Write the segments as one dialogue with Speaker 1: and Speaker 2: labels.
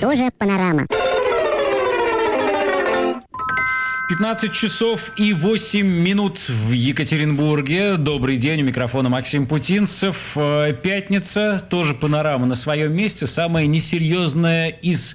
Speaker 1: Тоже панорама.
Speaker 2: 15 часов и 8 минут в Екатеринбурге. Добрый день, у микрофона Максим Путинцев. Э, Пятница, тоже панорама на своем месте. Самая несерьезная из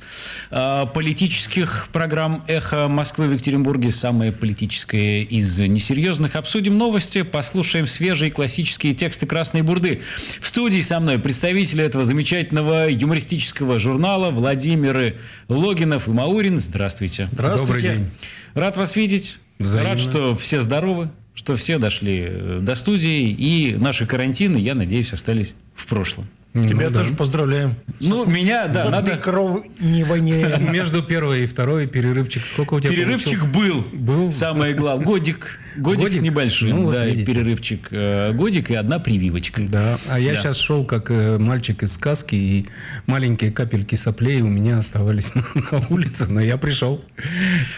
Speaker 2: э, политических программ «Эхо Москвы» в Екатеринбурге. Самая политическая из несерьезных. Обсудим новости, послушаем свежие классические тексты «Красной бурды». В студии со мной представители этого замечательного юмористического журнала Владимир Логинов и Маурин. Здравствуйте.
Speaker 3: Здравствуйте.
Speaker 4: Добрый день.
Speaker 2: Рад вас видеть.
Speaker 4: Взаимно.
Speaker 2: Рад, что все здоровы, что все дошли э, до студии, и наши карантины, я надеюсь, остались в прошлом.
Speaker 3: Тебя
Speaker 4: Ну да.
Speaker 3: тоже поздравляем.
Speaker 2: Ну, меня, да,
Speaker 3: За
Speaker 2: надо...
Speaker 3: кровнивание.
Speaker 4: Между первой и второй перерывчик сколько у тебя
Speaker 2: Перерывчик
Speaker 4: получился?
Speaker 2: был.
Speaker 4: Был.
Speaker 2: Самое главное. Годик. Годик, с
Speaker 4: Годик?
Speaker 2: небольшим.
Speaker 4: Ну, вот
Speaker 2: да, и
Speaker 4: видите.
Speaker 2: перерывчик. э, Годик и одна прививочка.
Speaker 4: Да, а я
Speaker 2: Да.
Speaker 4: сейчас шел как э, мальчик из сказки, и маленькие капельки соплей у меня оставались на, на улице, но я пришел.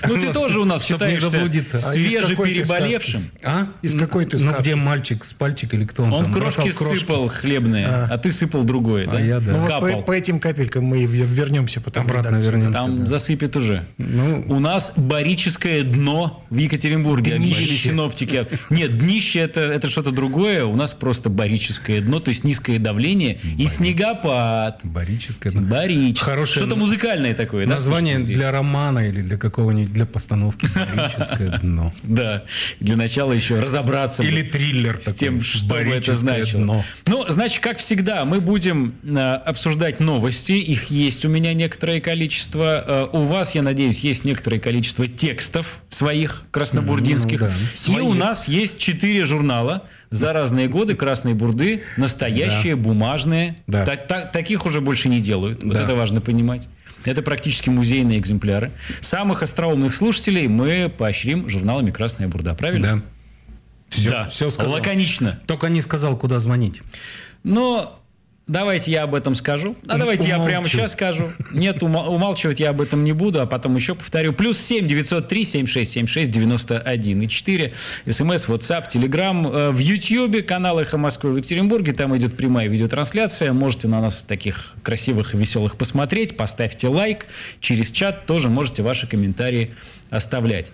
Speaker 2: Ну, ты тоже у нас считаешься
Speaker 4: заблудиться.
Speaker 3: А из
Speaker 2: свеже
Speaker 3: какой ты
Speaker 2: переболевшим.
Speaker 4: А?
Speaker 3: Из какой ты
Speaker 4: Ну,
Speaker 3: сказки?
Speaker 4: где мальчик с пальчик или кто он,
Speaker 2: Он
Speaker 4: там
Speaker 2: крошки сыпал хлебные,
Speaker 3: А.
Speaker 2: а ты сыпал другое, да?
Speaker 4: А я, да.
Speaker 3: Ну, вот по, по этим капелькам мы вернемся потом.
Speaker 4: Обратно вернемся.
Speaker 2: Там
Speaker 4: да.
Speaker 2: засыпет уже.
Speaker 4: Ну,
Speaker 2: У нас барическое дно в Екатеринбурге.
Speaker 4: Днище.
Speaker 2: Синоптики. Нет, днище это, это что-то другое. У нас просто барическое дно, то есть низкое давление и снегопад.
Speaker 4: барическое. да.
Speaker 2: Барическое.
Speaker 4: Хорошее
Speaker 2: Что-то музыкальное такое?
Speaker 4: Название для романа или для какого-нибудь для постановки барическое дно.
Speaker 2: Да. Для начала еще разобраться.
Speaker 4: Или триллер
Speaker 2: с тем, что это значило.
Speaker 4: дно.
Speaker 2: Ну, значит, как всегда, мы будем э, обсуждать новости. Их есть у меня некоторое количество. Э, у вас, я надеюсь, есть некоторое количество текстов своих краснобурдинских.
Speaker 4: Ну, да.
Speaker 2: И у нас есть четыре журнала за разные годы Красной Бурды, настоящие, бумажные.
Speaker 4: Да.
Speaker 2: Так- так- таких уже больше не делают. Вот
Speaker 4: Да.
Speaker 2: это важно понимать. Это практически музейные экземпляры. Самых остроумных слушателей мы поощрим журналами «Красная бурда». Правильно?
Speaker 4: Да. Все,
Speaker 2: Да.
Speaker 4: все сказал.
Speaker 2: Лаконично.
Speaker 4: Только не сказал, куда звонить.
Speaker 2: Но давайте я об этом скажу. А давайте я прямо
Speaker 4: Умолчу.
Speaker 2: сейчас скажу. Нет, ума- умалчивать я об этом не буду, а потом еще повторю. Плюс 7 903 76 76 91 и 4. СМС, WhatsApp, Telegram. Э, В YouTube канал «Эхо Москвы» в Екатеринбурге. Там идет прямая видеотрансляция. Можете на нас таких красивых и веселых посмотреть. Поставьте лайк. Через чат тоже можете ваши комментарии оставлять.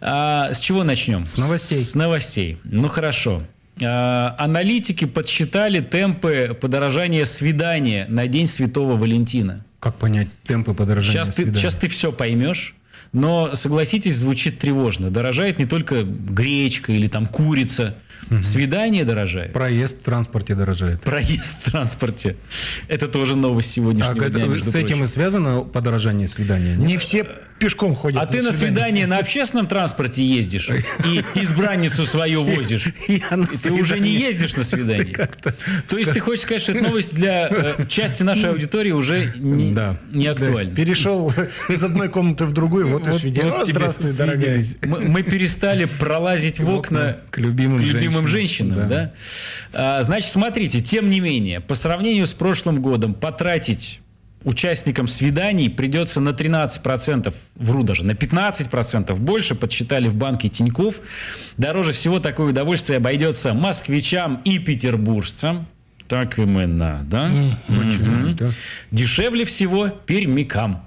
Speaker 2: А, с чего начнем? С
Speaker 4: новостей.
Speaker 2: С новостей. Ну хорошо. А, Аналитики подсчитали темпы подорожания свидания на День Святого Валентина.
Speaker 4: Как понять темпы подорожания
Speaker 2: Сейчас ты,
Speaker 4: свидания?
Speaker 2: сейчас ты все поймешь, но, согласитесь, звучит тревожно. Дорожает не только гречка или там курица. Свидание дорожает.
Speaker 4: Проезд в транспорте дорожает.
Speaker 2: Проезд в транспорте. Это тоже новость сегодняшнего
Speaker 4: Так,
Speaker 2: дня,
Speaker 4: это,
Speaker 2: между
Speaker 4: с этим
Speaker 2: прочим.
Speaker 4: и связано подорожание свидания? нет?
Speaker 3: Не все пешком ходят.
Speaker 2: А ты на свидание на общественном транспорте ездишь и избранницу свою возишь.
Speaker 4: На
Speaker 2: И ты уже не
Speaker 4: свидание.
Speaker 2: ездишь на свидание. То есть ты хочешь сказать, что эта новость для э, части нашей аудитории уже не,
Speaker 4: Да.
Speaker 2: не актуальна?
Speaker 3: Перешел из одной комнаты в другую, вот, и
Speaker 4: Вот-
Speaker 3: свидетель. здравствуй, дорогая.
Speaker 2: мы перестали пролазить в окна
Speaker 4: к любимым
Speaker 2: женщинам,
Speaker 4: женщинам,
Speaker 2: да? А, значит, смотрите, тем не менее, по сравнению с прошлым годом потратить участникам свиданий придется на 13%, вру даже, на 15% больше, подсчитали в банке Тиньков. Дороже всего такое удовольствие обойдется москвичам и петербуржцам. Так им и надо.
Speaker 4: Да.
Speaker 2: Дешевле всего пермякам.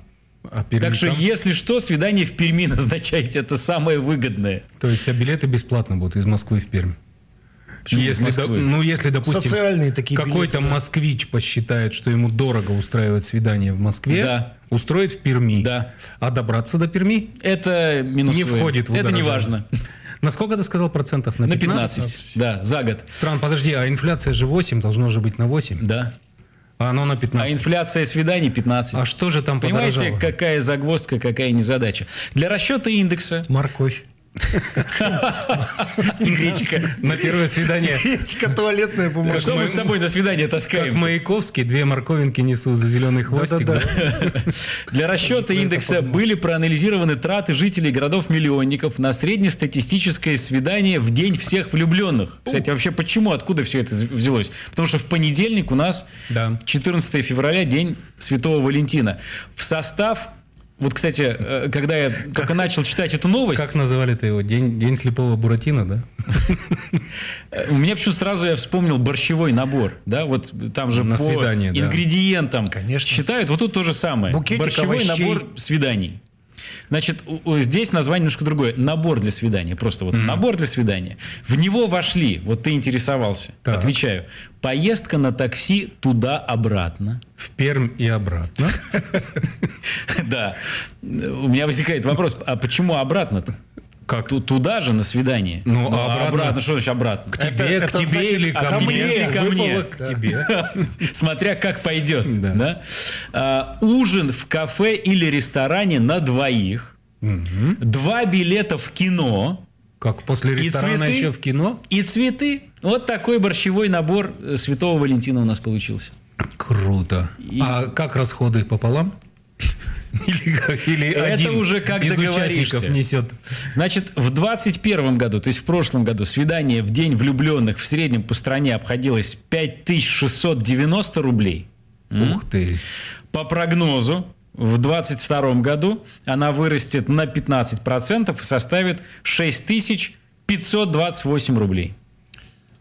Speaker 4: А
Speaker 2: Так что, если что, свидание в Перми назначайте, это самое выгодное.
Speaker 4: То есть а билеты бесплатно будут из Москвы в Пермь?
Speaker 2: Почему
Speaker 4: если, до- ну, если, допустим,
Speaker 3: Социальные такие
Speaker 4: какой-то
Speaker 3: билеты, да.
Speaker 4: москвич посчитает, что ему дорого устраивать свидание в Москве,
Speaker 2: Да.
Speaker 4: устроить в Перми.
Speaker 2: Да.
Speaker 4: А добраться до Перми
Speaker 2: Это минус
Speaker 4: не входит в
Speaker 2: Это не важно.
Speaker 4: На сколько ты сказал процентов?
Speaker 2: На 15. Да, за год.
Speaker 4: Стран, подожди, а инфляция же 8, должно же быть на 8.
Speaker 2: Да.
Speaker 4: А оно на
Speaker 2: А
Speaker 4: 15.
Speaker 2: инфляция свиданий 15.
Speaker 4: А что же там
Speaker 2: Понимаете,
Speaker 4: подорожало?
Speaker 2: какая загвоздка, какая незадача. Для расчета индекса
Speaker 3: Морковь.
Speaker 2: И гречка.
Speaker 4: На первое свидание.
Speaker 3: Яичко, туалетная бумага.
Speaker 2: Что мы с собой на свидание
Speaker 4: Как
Speaker 2: таскаем?
Speaker 4: Маяковский, две морковинки несу за зеленый хвостик.
Speaker 2: Для расчета индекса были проанализированы траты жителей городов-миллионников на среднестатистическое свидание в день всех влюбленных. Кстати, вообще почему, откуда все это взялось? Потому что в понедельник у нас
Speaker 4: Да.
Speaker 2: 14 февраля, день Святого Валентина. В состав Вот, кстати, э, когда я только начал читать эту новость,
Speaker 4: Как называли-то его? День, день слепого Буратино, да?
Speaker 2: у меня почему сразу я вспомнил борщевой набор, да, вот там же
Speaker 4: На
Speaker 2: по
Speaker 4: свидание,
Speaker 2: ингредиентам
Speaker 3: Конечно.
Speaker 2: считают, вот тут то же самое.
Speaker 3: Букетик
Speaker 2: борщевой
Speaker 3: овощей.
Speaker 2: набор свиданий. Значит, здесь название немножко другое. Набор для свидания. Просто вот набор для свидания. В него вошли, вот ты интересовался,
Speaker 4: Так.
Speaker 2: отвечаю, поездка на такси туда-обратно.
Speaker 4: В Пермь и обратно.
Speaker 2: Да. У меня возникает вопрос, а почему обратно-то?
Speaker 4: Как?
Speaker 2: Ту- Туда же на свидание.
Speaker 4: Ну, а обратно?
Speaker 2: что значит обратно?
Speaker 4: К тебе,
Speaker 3: Это-
Speaker 4: к
Speaker 3: это
Speaker 4: тебе
Speaker 3: значит,
Speaker 4: или
Speaker 2: а
Speaker 4: ко
Speaker 2: ко
Speaker 4: мне?
Speaker 2: мне или ко мне?
Speaker 4: К тебе.
Speaker 2: Смотря как пойдет.
Speaker 4: Да.
Speaker 2: Да? А, ужин в кафе или ресторане на двоих. Два билета в кино.
Speaker 4: Как после ресторана
Speaker 2: цветы?
Speaker 4: еще в кино?
Speaker 2: И цветы. Вот такой борщевой набор э, Святого Валентина у нас получился.
Speaker 4: Круто.
Speaker 2: И-
Speaker 4: А как расходы пополам? Или, или
Speaker 2: Это
Speaker 4: один
Speaker 2: уже как
Speaker 4: из участников несет?
Speaker 2: Значит, в 21 году, то есть в прошлом году, свидание в День влюбленных в среднем по стране обходилось 5690 рублей.
Speaker 4: Ух ты.
Speaker 2: По прогнозу, в 2022 году она вырастет на 15% и составит 6528 рублей.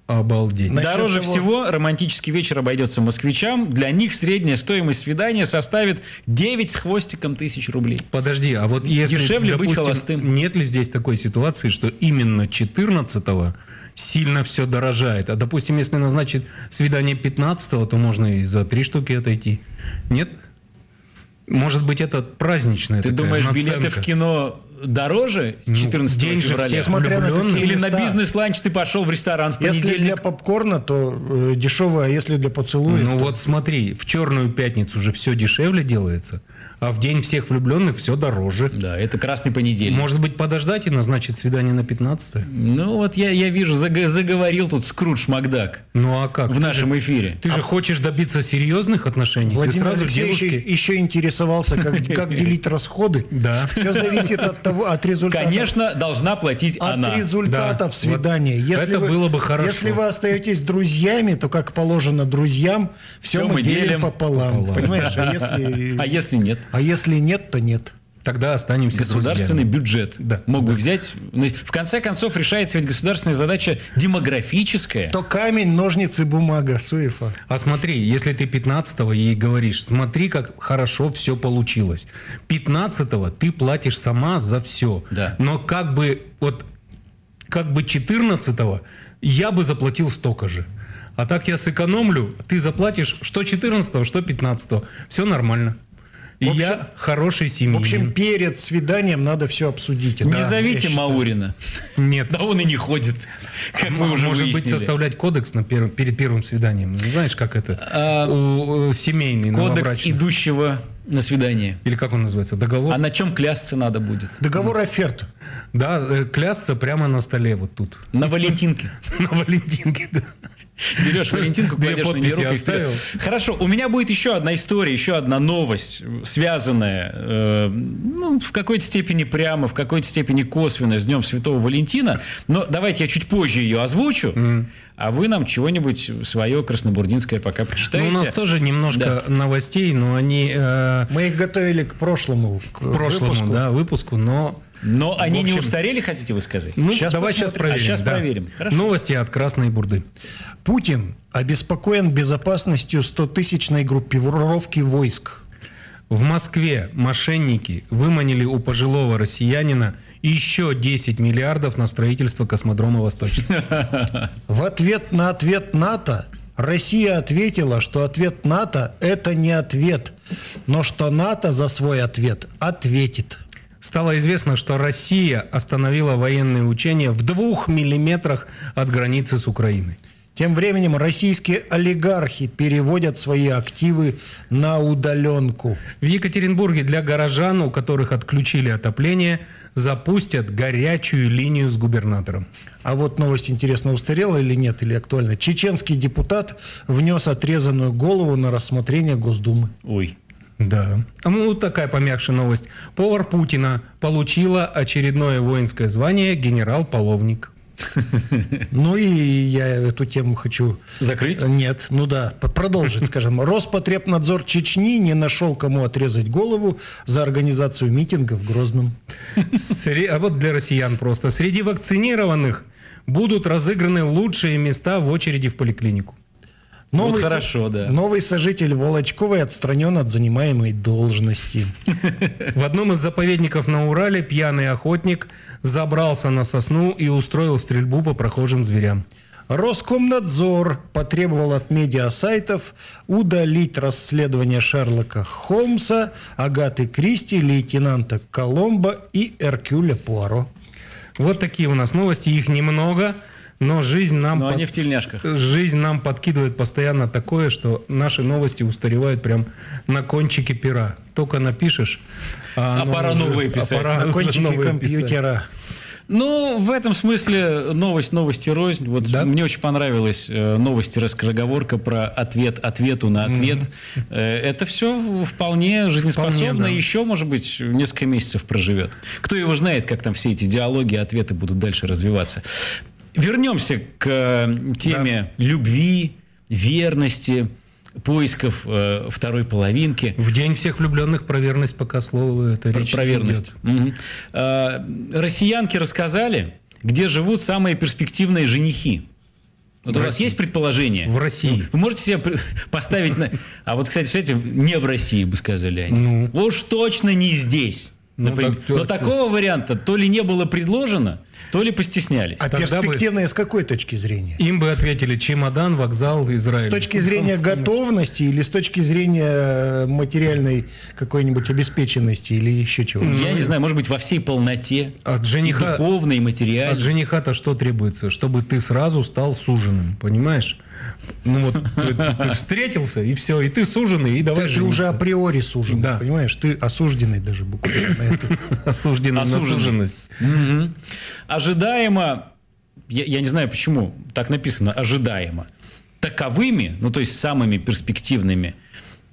Speaker 4: Обалдеть.
Speaker 3: Насчет
Speaker 2: Дороже
Speaker 3: того-
Speaker 2: всего романтический вечер обойдется москвичам. Для них средняя стоимость свидания составит 9 с хвостиком тысяч рублей.
Speaker 4: Подожди, а вот если,
Speaker 2: Дешевле быть
Speaker 4: допустим,
Speaker 2: холостым.
Speaker 4: нет ли здесь такой ситуации, что именно 14-го сильно все дорожает? А допустим, если назначить свидание 15-го, то можно и за три штуки отойти. Нет? Может быть, это праздничная
Speaker 2: Ты
Speaker 4: такая
Speaker 2: думаешь, билеты
Speaker 4: наценка?
Speaker 2: в кино дороже
Speaker 4: Ну,
Speaker 2: 14
Speaker 4: день же
Speaker 2: февраля?
Speaker 4: всех
Speaker 3: Смотря на какие
Speaker 2: Или на
Speaker 3: места.
Speaker 2: бизнес-ланч ты пошел в ресторан в
Speaker 3: Если для
Speaker 2: понедельник?
Speaker 3: попкорна, то э, дешевое, а если для поцелуев,
Speaker 4: Ну
Speaker 3: то-
Speaker 4: вот смотри, в черную пятницу уже все дешевле делается, а в день всех влюбленных все дороже.
Speaker 2: Да, это красный понедельник.
Speaker 4: Может быть, подождать и назначить свидание на 15
Speaker 2: Ну вот я, я вижу, заг- заговорил тут Скрудж Макдак
Speaker 4: Ну а как?
Speaker 2: в
Speaker 4: Ты
Speaker 2: нашем
Speaker 4: же-
Speaker 2: эфире.
Speaker 4: Ты же хочешь добиться серьезных отношений?
Speaker 3: Владимир
Speaker 4: ты сразу
Speaker 3: Алексеевич
Speaker 4: девушке.
Speaker 3: еще интересовался, как, как делить расходы.
Speaker 4: Да.
Speaker 3: Все зависит от того, от результата.
Speaker 2: Конечно, должна платить
Speaker 3: От
Speaker 2: она.
Speaker 3: результатов
Speaker 4: Да.
Speaker 3: свидания.
Speaker 4: Вот
Speaker 3: Если
Speaker 4: это
Speaker 3: вы-
Speaker 4: было бы хорошо.
Speaker 3: Если вы остаетесь друзьями, то как положено друзьям, все,
Speaker 2: Всё
Speaker 3: мы,
Speaker 2: мы
Speaker 3: делим,
Speaker 2: делим
Speaker 3: пополам.
Speaker 4: пополам.
Speaker 3: Понимаешь? А если,
Speaker 2: А если нет?
Speaker 3: а если нет, то нет.
Speaker 4: Тогда останемся
Speaker 2: Государственный
Speaker 4: друзьями.
Speaker 2: бюджет
Speaker 4: Да,
Speaker 2: мог бы взять. В конце концов, решается ведь государственная задача демографическая.
Speaker 3: То камень, ножницы, бумага, суефа.
Speaker 4: А смотри, если ты 15-го ей говоришь, смотри, как хорошо все получилось. 15-го ты платишь сама за все.
Speaker 2: Да.
Speaker 4: Но как бы вот как бы 14-го я бы заплатил столько же. А так я сэкономлю, ты заплатишь что 14-го, что 15-го. Все нормально. И
Speaker 3: В общем-
Speaker 4: я хороший
Speaker 3: В
Speaker 4: семьянин.
Speaker 3: общем, перед свиданием надо все обсудить.
Speaker 2: Не
Speaker 3: Да,
Speaker 2: зовите. Маурина.
Speaker 4: Нет.
Speaker 2: Да он и не ходит, как мы уже
Speaker 4: Может быть, составлять кодекс на перед первым свиданием. Ну, Знаешь, как это?
Speaker 2: А,
Speaker 4: У, у семейный,
Speaker 2: Кодекс идущего на свидание.
Speaker 4: Или как он называется? Договор?
Speaker 2: А на чем клясться надо будет?
Speaker 3: Договор оферт.
Speaker 4: Да, э, клясться прямо на столе вот тут.
Speaker 2: На Валентинке.
Speaker 4: На Валентинке, да.
Speaker 2: Берешь Валентинку, кладешь на
Speaker 4: подписи
Speaker 2: нее руку
Speaker 4: оставил.
Speaker 2: Хорошо, у меня будет еще одна история, еще одна новость, связанная, э, ну, в какой-то степени прямо, в какой-то степени косвенно с Днем Святого Валентина. Но давайте я чуть позже ее озвучу, а вы нам чего-нибудь свое краснобурдинское пока
Speaker 4: Ну,
Speaker 2: почитаете.
Speaker 4: у нас тоже немножко новостей, но они э,
Speaker 3: Мы их готовили к прошлому, к
Speaker 4: к прошлому
Speaker 3: выпуску.
Speaker 4: да, выпуску, но...
Speaker 2: Но они
Speaker 4: в
Speaker 2: не
Speaker 4: общем-
Speaker 2: устарели, хотите вы сказать?
Speaker 4: Ну,
Speaker 3: Щас
Speaker 4: давай
Speaker 3: посмотрим.
Speaker 4: сейчас проверим.
Speaker 2: А щас
Speaker 4: да.
Speaker 2: проверим. Хорошо.
Speaker 4: Новости от Красной Бурды.
Speaker 3: Путин обеспокоен безопасностью 100-тысячной группировки войск.
Speaker 4: В Москве мошенники выманили у пожилого россиянина еще 10 миллиардов на строительство космодрома «Восточный».
Speaker 3: В ответ на ответ НАТО Россия ответила, что ответ НАТО – это не ответ, но что НАТО за свой ответ ответит.
Speaker 4: Стало известно, что Россия остановила военные учения в двух миллиметрах от границы с Украиной.
Speaker 3: Тем временем российские олигархи переводят свои активы на удаленку.
Speaker 4: В Екатеринбурге для горожан, у которых отключили отопление, запустят горячую линию с губернатором.
Speaker 3: А вот новость, интересно, устарела или нет, или актуальна. Чеченский депутат внес отрезанную голову на рассмотрение Госдумы.
Speaker 2: Ой.
Speaker 4: Да. А Ну, такая помягче новость. Повар Путина получила очередное воинское звание генерал-половник.
Speaker 3: Ну и я эту тему хочу...
Speaker 2: Закрыть?
Speaker 3: Нет, ну да, продолжить, скажем. Роспотребнадзор Чечни не нашел, кому отрезать голову за организацию митинга в Грозном.
Speaker 4: Сре- А вот для россиян просто. Среди вакцинированных будут разыграны лучшие места в очереди в поликлинику.
Speaker 2: Вот
Speaker 3: со-
Speaker 2: хорошо, да.
Speaker 3: Новый сожитель Волочковой отстранен от занимаемой должности.
Speaker 4: В одном из заповедников на Урале пьяный охотник забрался на сосну и устроил стрельбу по прохожим зверям.
Speaker 3: Роскомнадзор потребовал от медиасайтов удалить расследование Шерлока Холмса, Агаты Кристи, лейтенанта Коломбо и Эркюля Пуаро.
Speaker 4: Вот такие у нас новости. Их немного, но жизнь нам,
Speaker 2: Но
Speaker 4: под-
Speaker 2: они в тельняшках.
Speaker 4: жизнь нам подкидывает постоянно такое, что наши новости устаревают прям на кончике пера. Только напишешь,
Speaker 2: А
Speaker 4: оно
Speaker 2: пора новые писать.
Speaker 4: пора
Speaker 3: На
Speaker 4: уже
Speaker 3: кончике
Speaker 4: новые
Speaker 3: компьютера.
Speaker 2: Ну, в этом смысле новость новости рознь. Вот
Speaker 4: Да?
Speaker 2: мне очень понравилась э, новость и скороговорка про ответ ответу на ответ. Э, это все вполне жизнеспособно.
Speaker 4: Вполне, да.
Speaker 2: Еще, может быть, несколько месяцев проживет. Кто его знает, как там все эти диалоги, ответы будут дальше развиваться. Вернемся к э, теме любви, верности, поисков э, второй половинки.
Speaker 4: В день всех влюбленных про верность пока слово это
Speaker 2: Про,
Speaker 4: речь
Speaker 2: про верность.
Speaker 4: идет.
Speaker 2: Мгм. А, россиянки рассказали, где живут самые перспективные женихи. Вот
Speaker 4: В
Speaker 2: у вас
Speaker 4: России.
Speaker 2: есть предположение?
Speaker 4: В России.
Speaker 2: Вы можете себе поставить на... А вот, кстати, кстати, не в России бы сказали они.
Speaker 4: Ну.
Speaker 2: Уж точно не здесь.
Speaker 4: Ну,
Speaker 2: например.
Speaker 4: так-
Speaker 2: Но
Speaker 4: так-
Speaker 2: такого варианта то ли не было предложено, то ли постеснялись.
Speaker 3: А
Speaker 4: Тогда бы-
Speaker 3: перспективная с какой точки зрения?
Speaker 4: Им бы ответили чемодан, вокзал, Израиль.
Speaker 3: С точки зрения
Speaker 4: Там
Speaker 3: готовности или с точки зрения э, материальной какой-нибудь обеспеченности или еще чего?
Speaker 2: Я не знаю, может быть, во всей полноте.
Speaker 4: От
Speaker 2: И
Speaker 4: жениха,
Speaker 2: духовной, и
Speaker 4: от
Speaker 2: материальной.
Speaker 4: жениха-то что требуется? Чтобы ты сразу стал суженым, понимаешь? Ну вот ты, ты- ты встретился, и все, и ты суженый, и давай
Speaker 3: Ты, ты уже априори сужен,
Speaker 4: Да.
Speaker 3: понимаешь? Ты осужденный даже буквально на это.
Speaker 4: осужденный на суженность.
Speaker 2: Ожидаемо, я, я не знаю почему так написано, ожидаемо, таковыми, ну то есть самыми перспективными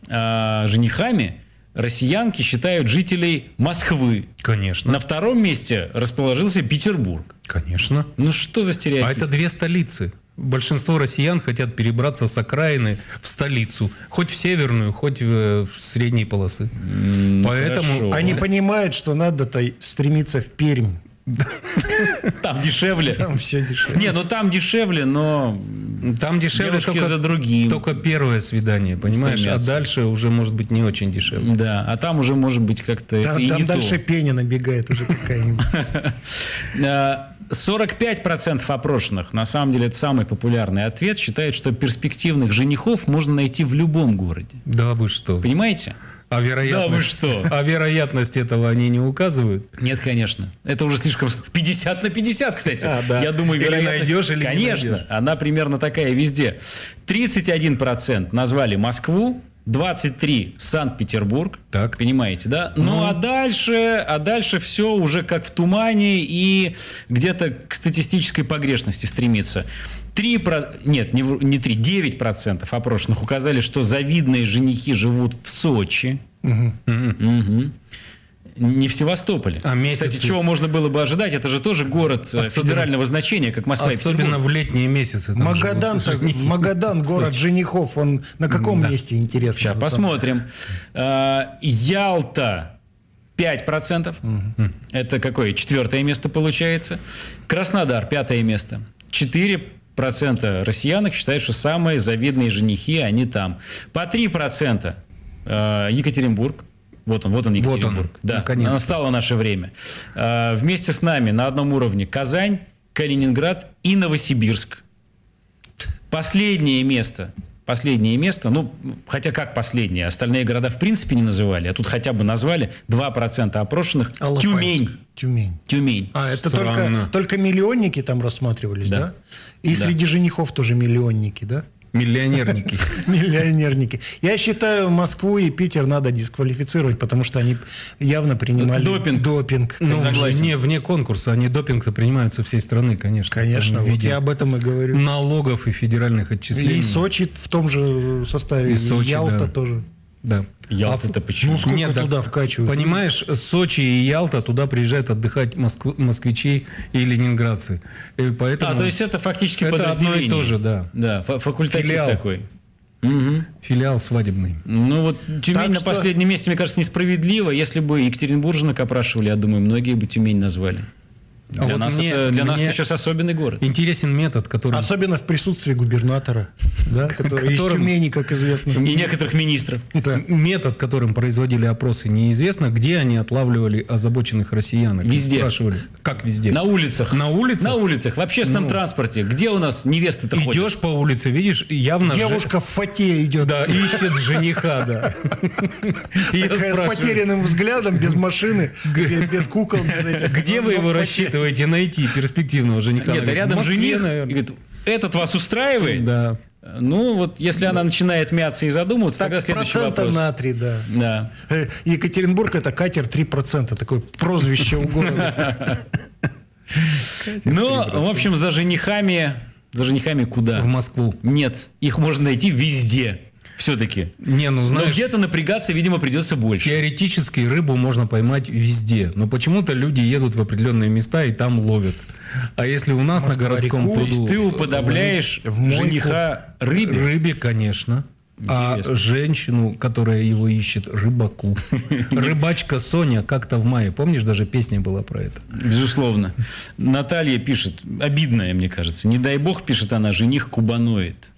Speaker 2: а, женихами россиянки считают жителей Москвы.
Speaker 4: Конечно,
Speaker 2: На втором месте расположился Петербург.
Speaker 4: конечно.
Speaker 2: Ну что за стереотип?
Speaker 4: А это две столицы. Большинство россиян хотят перебраться с окраины в столицу. Хоть в северную, хоть в, в средней полосы.
Speaker 2: Ну,
Speaker 4: Поэтому
Speaker 2: хорошо.
Speaker 3: Они понимают, что надо-то стремиться в Пермь.
Speaker 2: Там дешевле.
Speaker 3: Там все дешевле.
Speaker 2: Не, ну там дешевле, но
Speaker 4: там дешевле
Speaker 2: девушки
Speaker 4: только,
Speaker 2: за другим.
Speaker 4: только первое свидание, понимаешь?
Speaker 2: Стремятся.
Speaker 4: А дальше уже может быть не очень дешевле.
Speaker 2: Да, а там уже может быть как-то
Speaker 3: Там,
Speaker 2: и
Speaker 3: там
Speaker 2: не
Speaker 3: дальше
Speaker 2: то.
Speaker 3: пеня набегает уже какая-нибудь.
Speaker 2: Э, 45% опрошенных, на самом деле это самый популярный ответ, считают, что перспективных женихов можно найти в любом городе.
Speaker 4: Да вы что?
Speaker 2: Понимаете?
Speaker 4: А вероятность,
Speaker 2: Да вы что?
Speaker 4: А вероятность этого они не указывают?
Speaker 2: Нет, конечно. Это уже слишком... с- 50 на 50, кстати.
Speaker 4: А, да.
Speaker 2: Я думаю,
Speaker 4: Или
Speaker 2: вероятность...
Speaker 4: найдешь, или не
Speaker 2: Конечно.
Speaker 4: найдешь.
Speaker 2: Она примерно такая везде. 31% назвали Москву, 23 Санкт-Петербург.
Speaker 4: Так.
Speaker 2: Понимаете, да? Ну, а дальше, а дальше все уже как в тумане и где-то к статистической погрешности стремится. 3 про... Нет, не, не 3, 9 процентов опрошенных указали, что завидные женихи живут в Сочи. Мгм. Не в Севастополе.
Speaker 4: А месяцы?
Speaker 2: Кстати, чего можно было бы ожидать? Это же тоже город э,
Speaker 4: Особенно-
Speaker 2: федерального значения, как Москва и
Speaker 4: Особенно
Speaker 2: Петербург.
Speaker 4: в летние месяцы.
Speaker 3: Магадан, так-. Магадан, город женихов, он на каком месте интересно?
Speaker 2: Сейчас посмотрим. А, Ялта 5%. Это какое? Четвертое место получается. Краснодар пятое место. 4% россиянок считают, что самые завидные женихи, они там. По 3% э, Екатеринбург. Вот он, вот он
Speaker 4: Вот он,
Speaker 2: Екатеринбург. да,
Speaker 4: наконец-то.
Speaker 2: настало наше время. Э, Вместе с нами на одном уровне Казань, Калининград и Новосибирск. Последнее место. Последнее место, ну, хотя как последнее, остальные города в принципе не называли, а тут хотя бы назвали 2% опрошенных.
Speaker 3: Алапаевск.
Speaker 2: Тюмень.
Speaker 3: Тюмень.
Speaker 2: Тюмень.
Speaker 3: А, это
Speaker 4: Странно.
Speaker 3: только, только миллионники там рассматривались,
Speaker 2: Да.
Speaker 3: да? И среди женихов тоже миллионники, да?
Speaker 4: Миллионерники.
Speaker 3: Миллионерники. Я считаю, Москву и Питер надо дисквалифицировать, потому что они явно принимали
Speaker 2: Допинг.
Speaker 3: допинг.
Speaker 4: Ну,
Speaker 2: Согласен.
Speaker 4: вне, вне конкурса, они допинг-то принимают со всей страны, конечно.
Speaker 3: Конечно, вот
Speaker 4: виде
Speaker 3: я об этом и говорю.
Speaker 4: налогов и федеральных отчислений.
Speaker 3: И Сочи в том же составе,
Speaker 4: И
Speaker 3: и
Speaker 4: Сочи,
Speaker 3: Ялта
Speaker 4: да.
Speaker 3: тоже.
Speaker 4: Да.
Speaker 2: Ялта-то почему?
Speaker 3: Ну, сколько
Speaker 4: Нет, да,
Speaker 3: туда вкачивают?
Speaker 4: Понимаешь, Сочи и Ялта, туда приезжают отдыхать москв- москвичи и ленинградцы. И поэтому
Speaker 2: А, то есть это фактически
Speaker 4: Это одно и то же, да.
Speaker 2: Да, фа- факультатив
Speaker 4: Филиал.
Speaker 2: такой. Мгм.
Speaker 4: филиал свадебный.
Speaker 2: Ну вот Тюмень
Speaker 3: Так
Speaker 2: на
Speaker 3: что-
Speaker 2: последнем месте, мне кажется, несправедливо. Если бы Екатеринбурженок опрашивали, я думаю, многие бы Тюмень назвали.
Speaker 4: А
Speaker 2: Для,
Speaker 4: вот
Speaker 2: нас,
Speaker 4: мне-
Speaker 2: это, для нас это сейчас особенный город.
Speaker 4: Интересен метод, который...
Speaker 3: Особенно в присутствии губернатора, да, который из
Speaker 4: Которым-
Speaker 3: Тюмени, как известно.
Speaker 2: И некоторых министров.
Speaker 3: Да.
Speaker 4: Метод, которым производили опросы, неизвестно, где они отлавливали озабоченных россиянок. И
Speaker 2: Везде.
Speaker 4: Спрашивали. Как везде?
Speaker 2: На улицах.
Speaker 4: На улицах?
Speaker 2: На улицах, в общественном
Speaker 4: Ну.
Speaker 2: транспорте. Где у нас невесты-то ходят?
Speaker 4: Идешь по улице, видишь, явно... же-
Speaker 3: Девушка в фате идет.
Speaker 4: Да, ищет жениха, да.
Speaker 3: Такая с потерянным взглядом, без машины, без кукол.
Speaker 4: Где вы его
Speaker 3: в
Speaker 4: рассчитываете найти, перспективного жениха?
Speaker 2: Нет, да
Speaker 4: говорит,
Speaker 2: рядом
Speaker 4: «В Москве,
Speaker 2: жених. И
Speaker 4: наверное».
Speaker 2: говорит, этот вас устраивает?
Speaker 4: Да.
Speaker 2: Ну, вот если она начинает мяться и задумываться, тогда
Speaker 3: Так,
Speaker 2: следующий
Speaker 3: процента
Speaker 2: вопрос.
Speaker 3: на три, да.
Speaker 2: Да.
Speaker 3: Э, Екатеринбург это катер 3%, такое прозвище у города.
Speaker 2: Ну, в общем, за женихами, за женихами куда?
Speaker 4: В Москву.
Speaker 2: Нет, их можно найти везде. Все-таки.
Speaker 4: Не, ну
Speaker 2: Но
Speaker 4: знаешь,
Speaker 2: где-то напрягаться, видимо, придется больше.
Speaker 4: теоретически рыбу можно поймать везде, но почему-то люди едут в определенные места и там ловят. А если у нас на
Speaker 3: Москва
Speaker 4: городском
Speaker 3: реку,
Speaker 2: То есть
Speaker 4: пруду
Speaker 2: ты уподобляешь
Speaker 3: в мойку.
Speaker 2: жениха рыбе?
Speaker 4: рыбе, конечно, а
Speaker 2: Интересно.
Speaker 4: женщину, которая его ищет, рыбаку. Рыбачка Соня как-то в мае, помнишь, даже песня была про это.
Speaker 2: Безусловно. Наталья пишет, обидная, мне кажется. Не дай бог, пишет она, жених кубаноид.